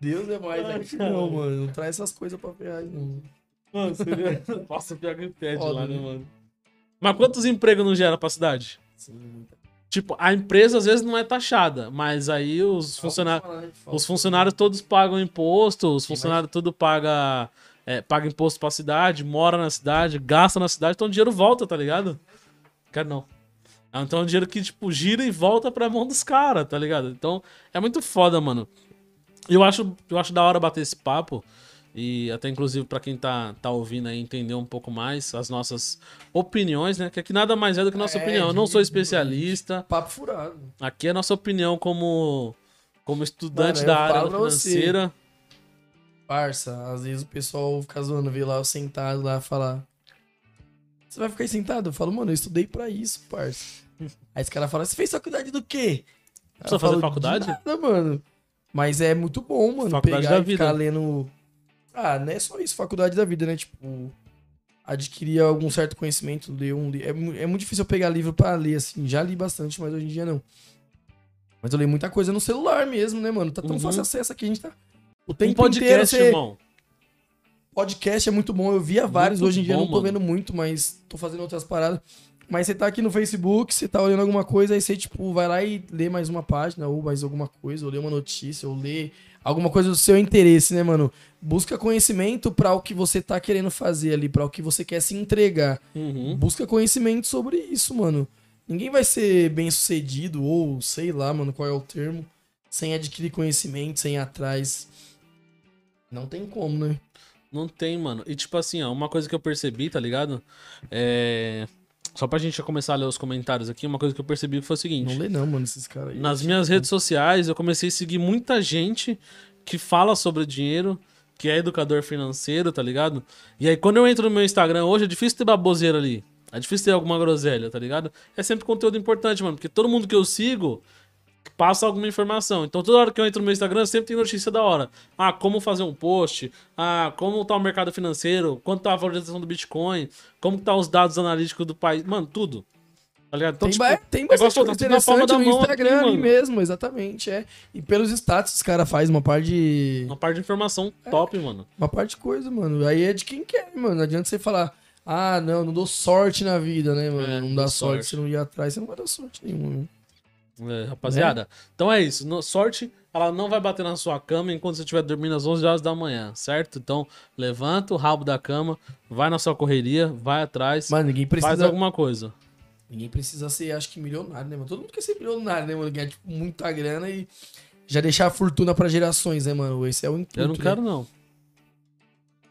Deus é mais aqui não, mano. Não traz essas coisas pra Ferraz, não. Mano, seria... (laughs) Nossa, pior que pede Foda, lá, né, né? mano? Mas quantos empregos não gera pra cidade? Sim, Tipo, a empresa às vezes não é taxada, mas aí os funcionários. Os funcionários todos pagam imposto, os funcionários tudo paga, é, paga imposto pra cidade, mora na cidade, gasta na cidade, então o dinheiro volta, tá ligado? Quero não. Então é um dinheiro que, tipo, gira e volta pra mão dos caras, tá ligado? Então é muito foda, mano. Eu acho, eu acho da hora bater esse papo. E até inclusive pra quem tá, tá ouvindo aí entender um pouco mais as nossas opiniões, né? Que aqui nada mais é do que nossa É, opinião. Eu não sou especialista. Papo furado. Aqui é a nossa opinião como, como estudante Mano, da área você. financeira. Parça, às vezes o pessoal fica zoando, vê lá eu sentado lá falar. Você vai ficar aí sentado? Eu falo, mano, eu estudei pra isso, parça. (laughs) Aí esse cara fala, você fez faculdade do quê? Precisa fazer falo, faculdade? De nada, mano. Mas é muito bom, mano, Faculdade pegar e ficar lendo. Ah, não é só isso, faculdade da vida, né? Tipo, adquirir algum certo conhecimento, ler um li- é, é muito difícil eu pegar livro pra ler, assim. Já li bastante, mas hoje em dia não. Mas eu leio muita coisa no celular mesmo, né, mano? Tá tão Uhum. fácil acesso aqui, a gente tá. O Um tempo inteiro podcast, você... irmão. Podcast é muito bom. Eu via vários, Muito hoje em dia eu bom, não tô mano. vendo muito, mas tô fazendo outras paradas. Mas você tá aqui no Facebook, você tá olhando alguma coisa, aí você, tipo, vai lá e lê mais uma página, ou mais alguma coisa, ou lê uma notícia, ou lê alguma coisa do seu interesse, né, mano? Busca conhecimento pra o que você tá querendo fazer ali, pra o que você quer se entregar. Uhum. Busca conhecimento sobre isso, mano. Ninguém vai ser bem sucedido, ou sei lá, mano, qual é o termo, sem adquirir conhecimento, sem ir atrás. Não tem como, né? Não tem, mano. E tipo assim, ó, uma coisa que eu percebi, tá ligado? É. Só pra gente já começar a ler os comentários aqui, uma coisa que eu percebi foi o seguinte. Não lê não, mano, esses caras aí. Nas minhas redes sociais, eu comecei a seguir muita gente que fala sobre dinheiro, que é educador financeiro, tá ligado? E aí, quando eu entro no meu Instagram hoje, é difícil ter baboseira ali. É difícil ter alguma groselha, tá ligado? É sempre conteúdo importante, mano. Porque todo mundo que eu sigo passa alguma informação. Então, toda hora que eu entro no meu Instagram, sempre tem notícia da hora. Ah, como fazer um post. Ah, como tá o mercado financeiro. Quanto tá a valorização do Bitcoin. Como tá os dados analíticos do país. Mano, tudo. Tá ligado? Então, Tem, tipo, ba- tem igual bastante coisa tá tudo na palma interessante da no aqui, Instagram mano. mesmo, exatamente, é. E pelos status os caras fazem uma parte de... uma parte de informação top, mano. Uma parte de coisa, mano. Aí é de quem quer, mano. Não adianta você falar, ah, não, não dou sorte na vida, né, mano? É, não dá sorte, sorte. você não ir atrás, você não vai dar sorte nenhuma, né? É, rapaziada. Então é isso. No- sorte, ela não vai bater na sua cama enquanto você estiver dormindo às 11 horas da manhã, certo? Então, levanta o rabo da cama, vai na sua correria, vai atrás, Mas ninguém faz precisa... alguma coisa. Ninguém precisa ser, acho que, milionário, né, mano? Todo mundo quer ser milionário, né, mano? Ganhar, tipo, muita grana e já deixar a fortuna pra gerações, né, mano? Esse é o intuito, Eu não né? quero, não.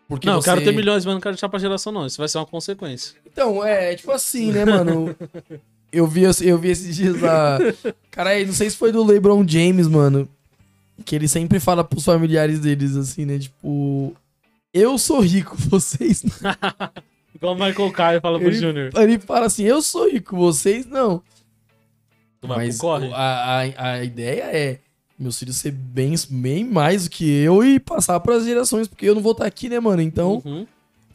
Porque não, eu você... quero ter milhões, mas não quero deixar pra geração, não. Isso vai ser uma consequência. Então, é, tipo assim, né, mano? (laughs) Eu vi, eu vi esses dias lá. (laughs) Cara, aí, não sei se foi do LeBron James, mano. Que ele sempre fala pros familiares deles, assim, né? Tipo, eu sou rico, (laughs) vocês não. (laughs) Igual o Michael Caio fala pro Júnior. Ele fala assim, eu sou rico, vocês não. Mas corre? a, a, a ideia é meus filhos ser bem, bem mais do que eu e passar pras gerações, porque eu não vou estar aqui, né, mano? Então, Uhum.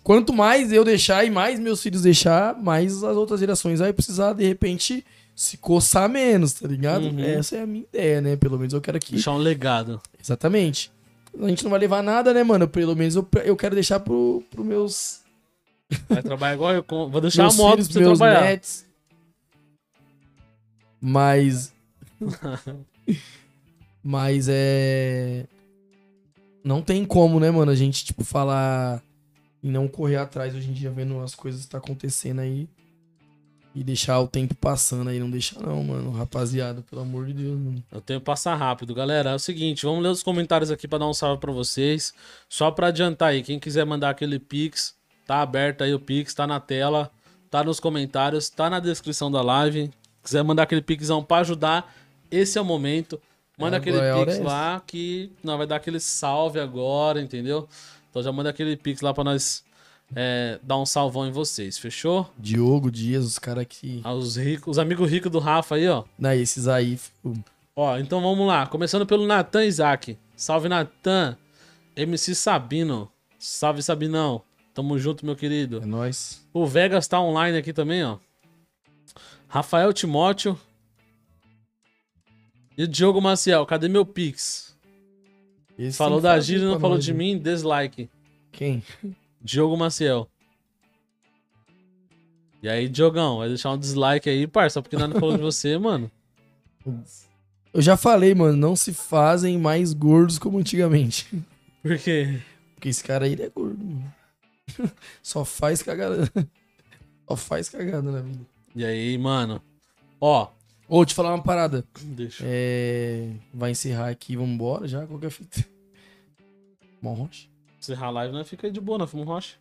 Quanto mais eu deixar e mais meus filhos deixar, mais as outras gerações vai precisar, de repente, se coçar menos, tá ligado? Uhum. Essa é a minha ideia, né? Pelo menos eu quero que. Deixar um legado. Exatamente. A gente não vai levar nada, né, mano? Pelo menos eu, eu quero deixar pro, pro meus, Vai trabalhar igual eu. Vou deixar meus a moto filhos, pra você meus trabalhar. netos. Mas. (laughs) Mas é. Não tem como, né, mano? A gente, tipo, falar e não correr atrás hoje em dia, vendo as coisas que tá acontecendo aí. E deixar o tempo passando aí. Não deixa, não, mano. Rapaziada, pelo amor de Deus, mano. Eu tenho que passar rápido, galera. É o seguinte, vamos ler os comentários aqui pra dar um salve pra vocês. Só pra adiantar aí, quem quiser mandar aquele Pix, tá aberto aí o Pix, tá na tela, tá nos comentários, tá na descrição da live. Quiser mandar aquele Pixão pra ajudar, esse é o momento. Manda É, aquele é Pix é lá que não vai dar aquele salve agora, entendeu? Então já manda aquele Pix lá pra nós é, dar um salvão em vocês, fechou? Diogo, Dias, os caras que. Ah, Os, ricos, os amigos ricos do Rafa aí, ó. Não, esses aí. Ó, então vamos lá. Começando pelo Natan Isaac. Salve, Natan. MC Sabino. Salve, Sabinão. Tamo junto, meu querido. É nóis. O Vegas tá online aqui também, ó. Rafael Timóteo. E o Diogo Maciel. Cadê meu Pix? Esse Falou da fazer Gíria, não falou de né? mim. Dislike. Quem? (laughs) Diogo Maciel. E aí, Diogão, vai deixar um dislike aí, parça, porque nós não falou de você, (laughs) mano. Eu já falei, mano, não se fazem mais gordos como antigamente. Por quê? Porque esse cara aí é gordo, mano. (laughs) Só faz cagada. Só faz cagada na vida. E aí, mano? Ó, Ô, te falar uma parada. deixa. É... Vai encerrar aqui, vamos embora já? Qualquer fita. Mó rocha. encerrar a live, nós fica aí de boa, nós fomos rocha.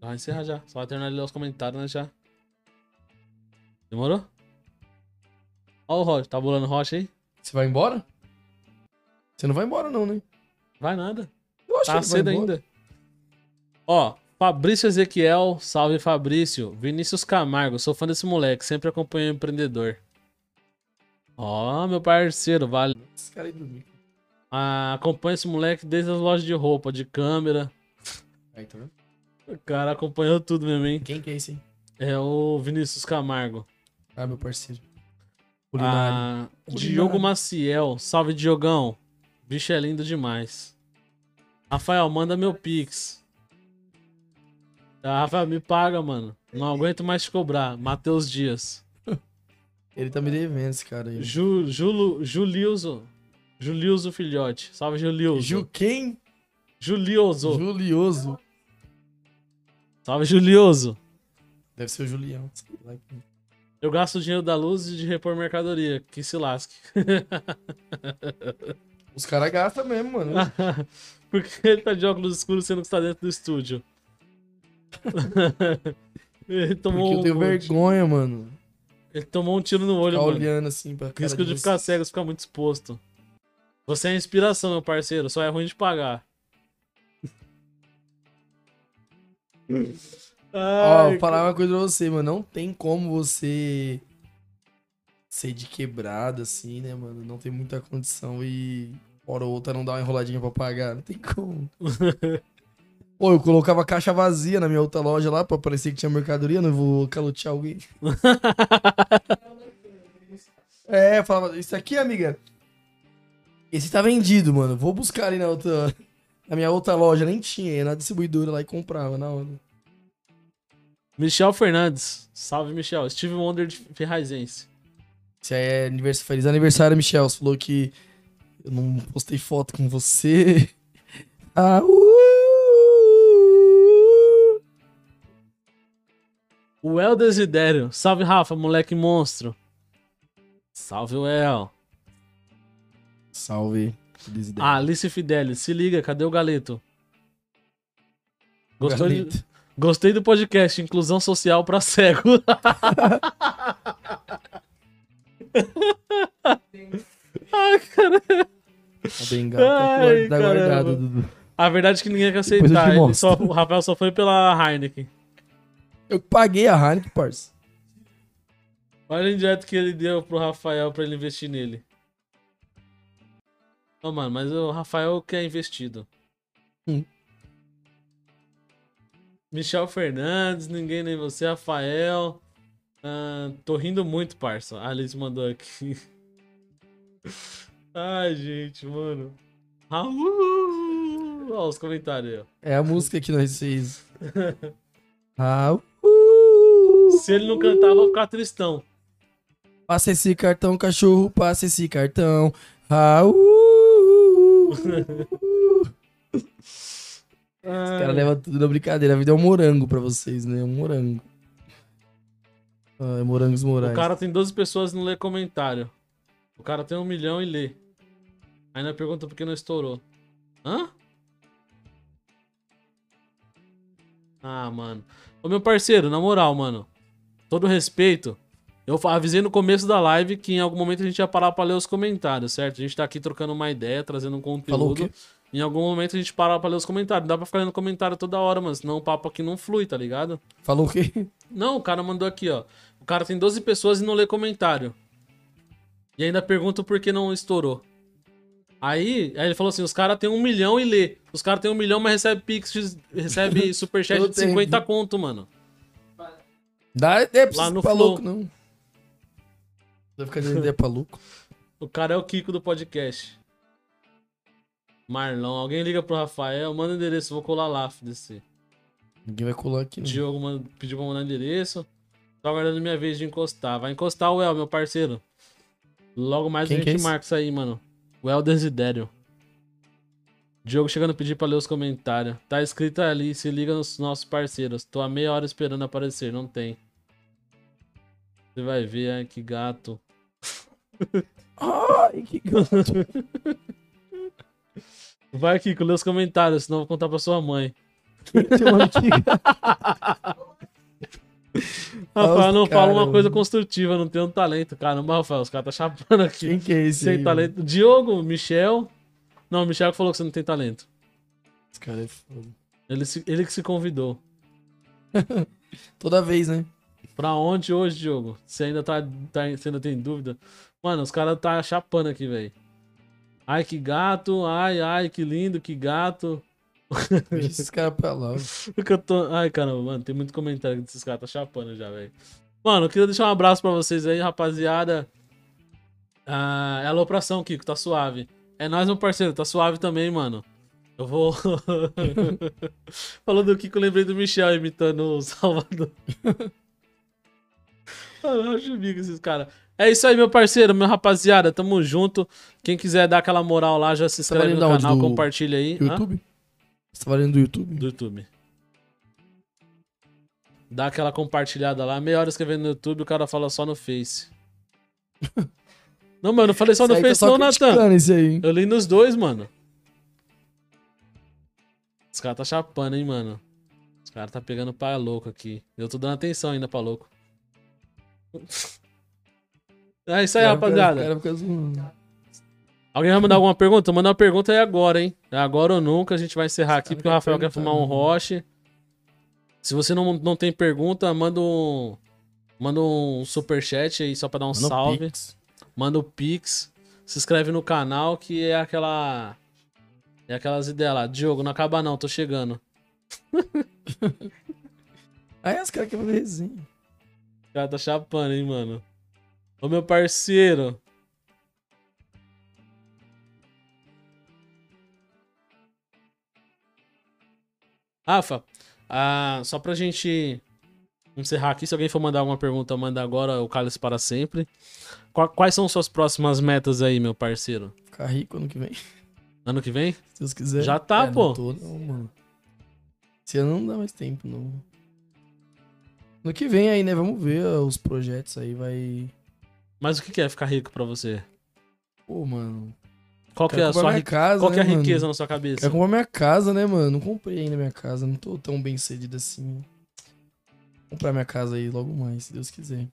Vai encerrar já. Só vai terminar de ler os comentários, né, já. Demorou? Ó o Rocha, tá bolando rocha aí? Você vai embora? Você não vai embora, não, né? Vai nada. Eu acho Tá que cedo ainda. Ó, Fabrício Ezequiel, salve Fabrício. Vinícius Camargo, sou fã desse moleque, sempre acompanho o empreendedor. Ó, meu parceiro, vale. Esse cara aí dormiu. Ah, acompanho esse moleque desde as lojas de roupa, de câmera. Aí, tá vendo? O cara acompanhou tudo mesmo, hein? Quem que é esse, hein? É o Vinícius Camargo. Ah, meu parceiro. Culinário. Ah, Culinário. Diogo Maciel. Salve, Diogão. Bicho é lindo demais. Rafael, manda meu pix. Ah, Rafael, me paga, mano. Não aguento mais te cobrar. Matheus Dias. Ele tá me devendo esse cara aí. Ju, Julo, Julioso. Julioso Filhote. Salve, Julioso. Ju quem? Julioso. Julioso. Salve, Julioso. Deve ser o Julião. Eu gasto o dinheiro da luz e de repor mercadoria. Que se lasque. Os caras gastam mesmo, mano. (laughs) Porque ele tá de óculos escuros sendo que está dentro do estúdio. (laughs) ele, tomou Porque eu tenho um, vergonha, mano. ele tomou um tiro no olho, Ficar mano. olhando assim pra cara Risco de vocês. ficar cego, ficar muito exposto. Você é inspiração, meu parceiro. Só é ruim de pagar. (laughs) Ó, Ai, vou falar uma coisa pra você, mano. Não tem como você ser de quebrada, assim, né, mano? Não tem muita condição e hora ou outra não dá uma enroladinha pra pagar. Não tem como. (laughs) Pô, eu colocava caixa vazia na minha outra loja lá pra parecer que tinha mercadoria, não vou calotear alguém. (laughs) é, eu falava, isso aqui, amiga. Esse tá vendido, mano. Vou buscar ali na outra. Na minha outra loja, nem tinha, ia na distribuidora lá e comprava na hora. Michel Fernandes. Salve, Michel. Steve Wonder de Ferrazense. Esse aí é aniversário, feliz aniversário, Michel. Você falou que eu não postei foto com você. (laughs) Ah, uh! O El Desidério. Salve, Rafa, moleque monstro. Salve, o El. Salve. Ideia. Ah, Alice Fidelis. Se liga, cadê o Galeto? Gostou de- Galeto. Gostei do podcast, inclusão social pra cego. (laughs) Ai, cara. A bengala tá Ai, tá guardada, caramba. Dudu. A verdade é que ninguém quer aceitar. só, o Rafael só foi pela Heineken. Eu paguei a Heineken, parça. Olha o indireto que ele deu pro Rafael pra ele investir nele. Ô, mano, mas o Rafael que é investido. Hum. Michel Fernandes, ninguém nem você, Rafael. Ah, tô rindo muito, parça. A Alice mandou aqui. (laughs) Ai, gente, mano. Raul! Olha os comentários aí, ó. É a música que nós. Ah, (laughs) uh! Se ele não cantar, eu vou ficar tristão. Passa esse cartão, cachorro, passa esse cartão. Uh! (laughs) Os caras levam tudo na brincadeira. A vida é um morango pra vocês, né? É um morango. Ah, é morangos morais. O cara tem 12 pessoas e não lê comentário. O cara tem um milhão e lê. Ainda pergunta por que não estourou. Hã? Ah, mano. Ô, meu parceiro, na moral, mano. Todo respeito. Eu avisei no começo da live que em algum momento a gente ia parar pra ler os comentários, certo? A gente tá aqui trocando uma ideia, trazendo um Falou o conteúdo. quê? Em algum momento a gente para pra ler os comentários. Não dá pra ficar lendo comentário toda hora, mano. Senão o papo aqui não flui, tá ligado? Falou o quê? Não, o cara mandou aqui, ó. O cara tem 12 pessoas e não lê comentário. E ainda pergunta por que não estourou. Aí, aí ele falou assim: os caras têm um milhão e lê. Os caras têm um milhão, mas recebe pix, recebe (laughs) superchat de 50 tenho. conto, mano. Dá ideia pra Lá você no pra Flow. louco, não. Vai ficar dando ideia pra louco. (laughs) O cara é o Kiko do podcast. Marlon, alguém liga pro Rafael, manda o endereço, vou colar lá, FDC. Ninguém vai colar aqui, não. Diogo manda- pediu pra mandar endereço. Tô aguardando minha vez de encostar. Vai encostar o El, meu parceiro. Logo mais Quem a é gente esse? marca isso aí, mano. O El Desidério. Diogo chegando a pedir pra ler os comentários. Tá escrito ali, se liga nos nossos parceiros. Tô há meia hora esperando aparecer, não tem. Você vai ver, ai, que gato. Ai, que gato. (laughs) Vai, Kiko, lê os comentários, senão eu vou contar pra sua mãe. Mano, (laughs) Rafael, não fala uma coisa mano. construtiva, não tenho talento. Caramba, Rafael, os caras tá chapando aqui. Quem que é esse Sem aí, talento. Diogo, Michel. Não, o Michel que falou que você não tem talento. mano? Esse cara é foda. Ele, se- ele que se convidou. (laughs) Toda vez, né? Pra onde hoje, Diogo? Você ainda tá, tá você ainda tem dúvida? Mano, os caras tá chapando aqui, velho. Ai, que gato. Ai, ai, que lindo, que gato. (laughs) Deixa esses caras pra lá. (laughs) Eu tô... Ai, caramba, mano, tem muito comentário desses caras, tá chapando já, velho. Mano, eu queria deixar um abraço pra vocês aí, rapaziada. Ah, é alopração, Kiko, tá suave. É nóis, meu parceiro, tá suave também, mano. Eu vou. (laughs) Falando do Kiko, lembrei do Michel imitando o Salvador. Eu acho bico esses caras. É isso aí, meu parceiro, meu rapaziada. Tamo junto. Quem quiser dar aquela moral lá, já se inscreve valendo no canal, Do compartilha aí. Hã? YouTube? Você tá valendo do YouTube? Do YouTube. Dá aquela compartilhada lá. Meia hora escrevendo no YouTube, o cara fala só no Face. (laughs) Não, mano, eu falei só no tá Face, não, Natan. Eu li nos dois, mano. Os caras tá chapando, hein, mano. Os caras tá pegando pra louco aqui. Eu tô dando atenção ainda pra louco. É isso aí, Cara, rapaziada. cara. Alguém vai mandar alguma pergunta? Manda uma pergunta aí agora, hein? É agora ou nunca. A gente vai encerrar aqui porque o Rafael quer fumar um roche. Se você não, não tem pergunta, manda um. Manda um superchat aí só pra dar um Manda salve. pix. Manda o Pix. Se inscreve no canal que é aquela. É aquelas ideias lá. Diogo, não acaba não, tô chegando. (laughs) Aí os caras querem fazer resenha. O cara tá chapando, hein, mano. Ô meu parceiro. Rafa, ah, só pra gente encerrar aqui, se alguém for mandar alguma pergunta, manda agora o Cálice para sempre. Qua- Quais são suas próximas metas aí, meu parceiro? Ficar rico ano que vem. Ano que vem? Se Deus quiser. Já tá, É, pô. Não tô, não, mano. Esse ano não dá mais tempo, não. No que vem aí, né? Vamos ver os projetos aí, vai. Mas o que é ficar rico pra você? Pô, mano. Qual que é a sua riqueza? casa, Qual que é a né, mano? riqueza na sua cabeça? Quero comprar minha casa, né, mano? Não comprei ainda minha casa. Não tô tão bem cedido assim. Vou comprar minha casa aí logo mais, se Deus quiser.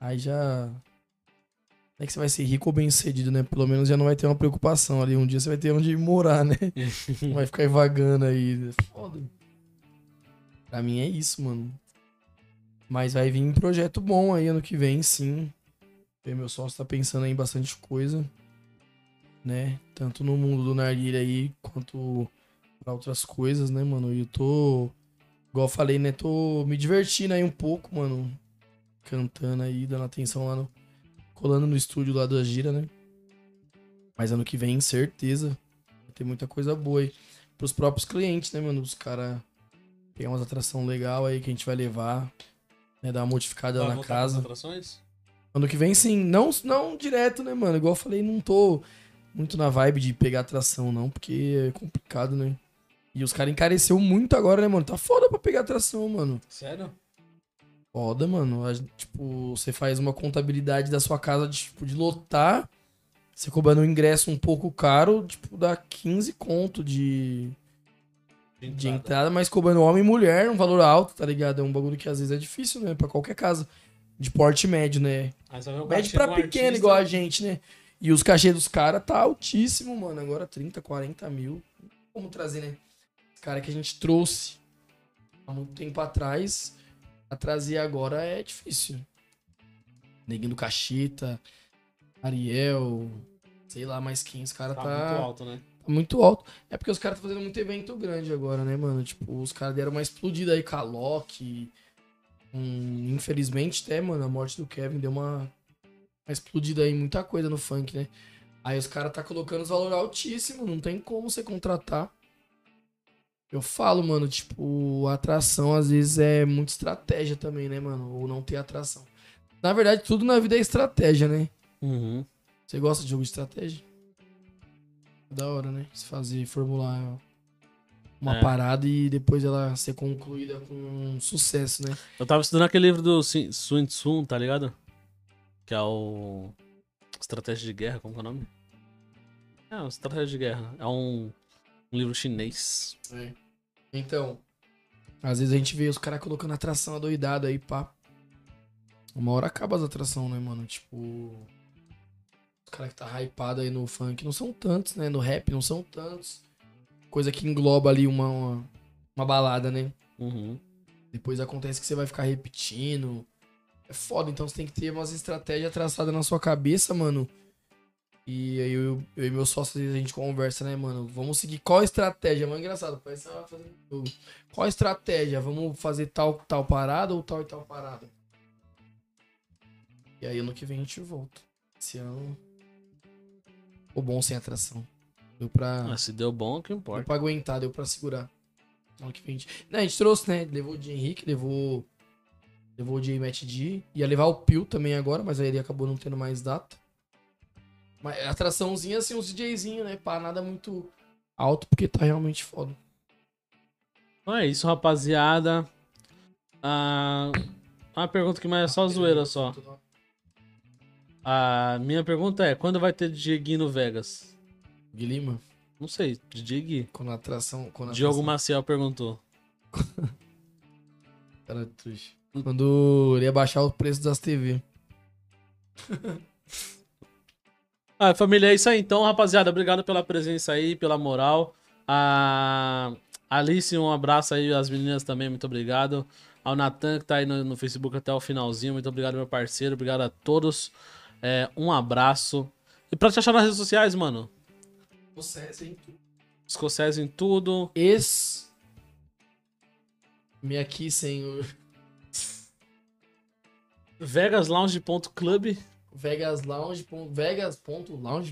Aí já. Não é que você vai ser rico ou bem cedido, né? Pelo menos já não vai ter uma preocupação ali. Um dia você vai ter onde morar, né? Não (laughs) vai ficar vagando aí. É Foda. Pra mim é isso, mano. Mas vai vir um projeto bom aí ano que vem, sim. E meu sócio tá pensando aí em bastante coisa. Né? Tanto no mundo do narguilha aí, quanto pra outras coisas, né, mano? E eu tô... Igual eu falei, né? Tô me divertindo aí um pouco, mano. Cantando aí, dando atenção lá no... Colando no estúdio lá da Gira, né? Mas ano que vem, certeza. Vai ter muita coisa boa aí. Pros próprios clientes, né, mano? Os caras tem umas atração legal aí que a gente vai levar. Né, dar uma modificada Vai na casa. atrações? Ano que vem, sim. Não, não direto, né, mano? Igual eu falei, não tô muito na vibe de pegar atração, não, porque é complicado, né? E os caras encareceu muito agora, né, mano? Tá foda pra pegar atração, mano. Sério? Foda, mano. A- Tipo, você faz uma contabilidade da sua casa de, tipo, de lotar. Você cobrando um ingresso um pouco caro, tipo, dá 15 conto de, de entrada, mas cobrando homem e mulher, um valor alto, tá ligado? É um bagulho que às vezes é difícil, né? Pra qualquer casa. De porte médio, né? Médio pra pequeno, artista. igual a gente, né? E os cachês dos caras tá altíssimo, mano. Agora 30, 40 mil. Como trazer, né? Os caras que a gente trouxe há muito tempo atrás, a trazer agora é difícil. Neguinho do Cacheta, Ariel, sei lá mais quem. Os caras Tá, tá, muito alto, né? Tá muito alto. É porque os caras estão fazendo muito evento grande agora, né, mano? Tipo, os caras deram uma explodida aí com a Loki. Hum, infelizmente, até, mano, a morte do Kevin deu uma, uma explodida aí, muita coisa no funk, né? Aí os caras tá colocando os valores altíssimos, não tem como você contratar. Eu falo, mano, tipo, atração às vezes é muito estratégia também, né, mano? Ou não ter atração. Na verdade, tudo na vida é estratégia, né? Uhum. Você gosta de jogo de estratégia? Da hora, né? Se fazer, formular uma É. parada e depois ela ser concluída com sucesso, né? Eu tava estudando aquele livro do Sun Tzu, tá ligado? Que é o. Estratégia de Guerra, como que é o nome? É, o Estratégia de Guerra. É um, um livro chinês. Então, às vezes a gente vê os caras colocando atração adoidado aí, pá. Uma hora acaba as atrações, né, mano? Tipo. Caras que tá hypado aí no funk não são tantos, né? No rap não são tantos. Coisa que engloba ali uma, uma, uma balada, né? Uhum. Depois acontece que você vai ficar repetindo. É foda, então você tem que ter umas estratégias traçadas na sua cabeça, mano. E aí eu, eu e meu sócio, a gente conversa, né, mano? Vamos seguir qual a estratégia? Mano, engraçado, parece que você vai fazer jogo. Qual a estratégia? Vamos fazer tal, tal parada ou tal e tal parada? E aí ano que vem a gente volta. Esse ano. O bom sem atração. Deu pra. Ah, se deu bom, que Deu importa. pra aguentar, deu pra segurar. Ano que gente... Não, a gente trouxe, né? Levou o de Henrique, levou. Levou o de Matt D. Ia levar o Pio também agora, mas aí ele acabou não tendo mais data. Mas atraçãozinha, assim, uns DJzinho, né? Pá, nada muito alto, porque tá realmente foda. Então é isso, rapaziada. Ah, uma pergunta que mais é só zoeira só. A minha pergunta é: quando vai ter Dieguinho no Vegas? Gui Lima, Não sei, DJ Gui. quando a atração. Quando a Diogo atração- Maciel perguntou. (laughs) Cara, trouxa. Quando ele ia baixar o preço das TV. (laughs) Ah, família, é isso aí então, rapaziada. Obrigado pela presença aí, pela moral. A Alice, um abraço aí, as meninas também, muito obrigado. Ao Natan, que tá aí no, no Facebook até o finalzinho, muito obrigado, meu parceiro. Obrigado a todos. É, um abraço. E pra te achar nas redes sociais, mano, Você, sim. Escocese em tudo. Ex. Me aqui, senhor. Vegaslounge.club. Vegas Lounge. Vegas.lounge.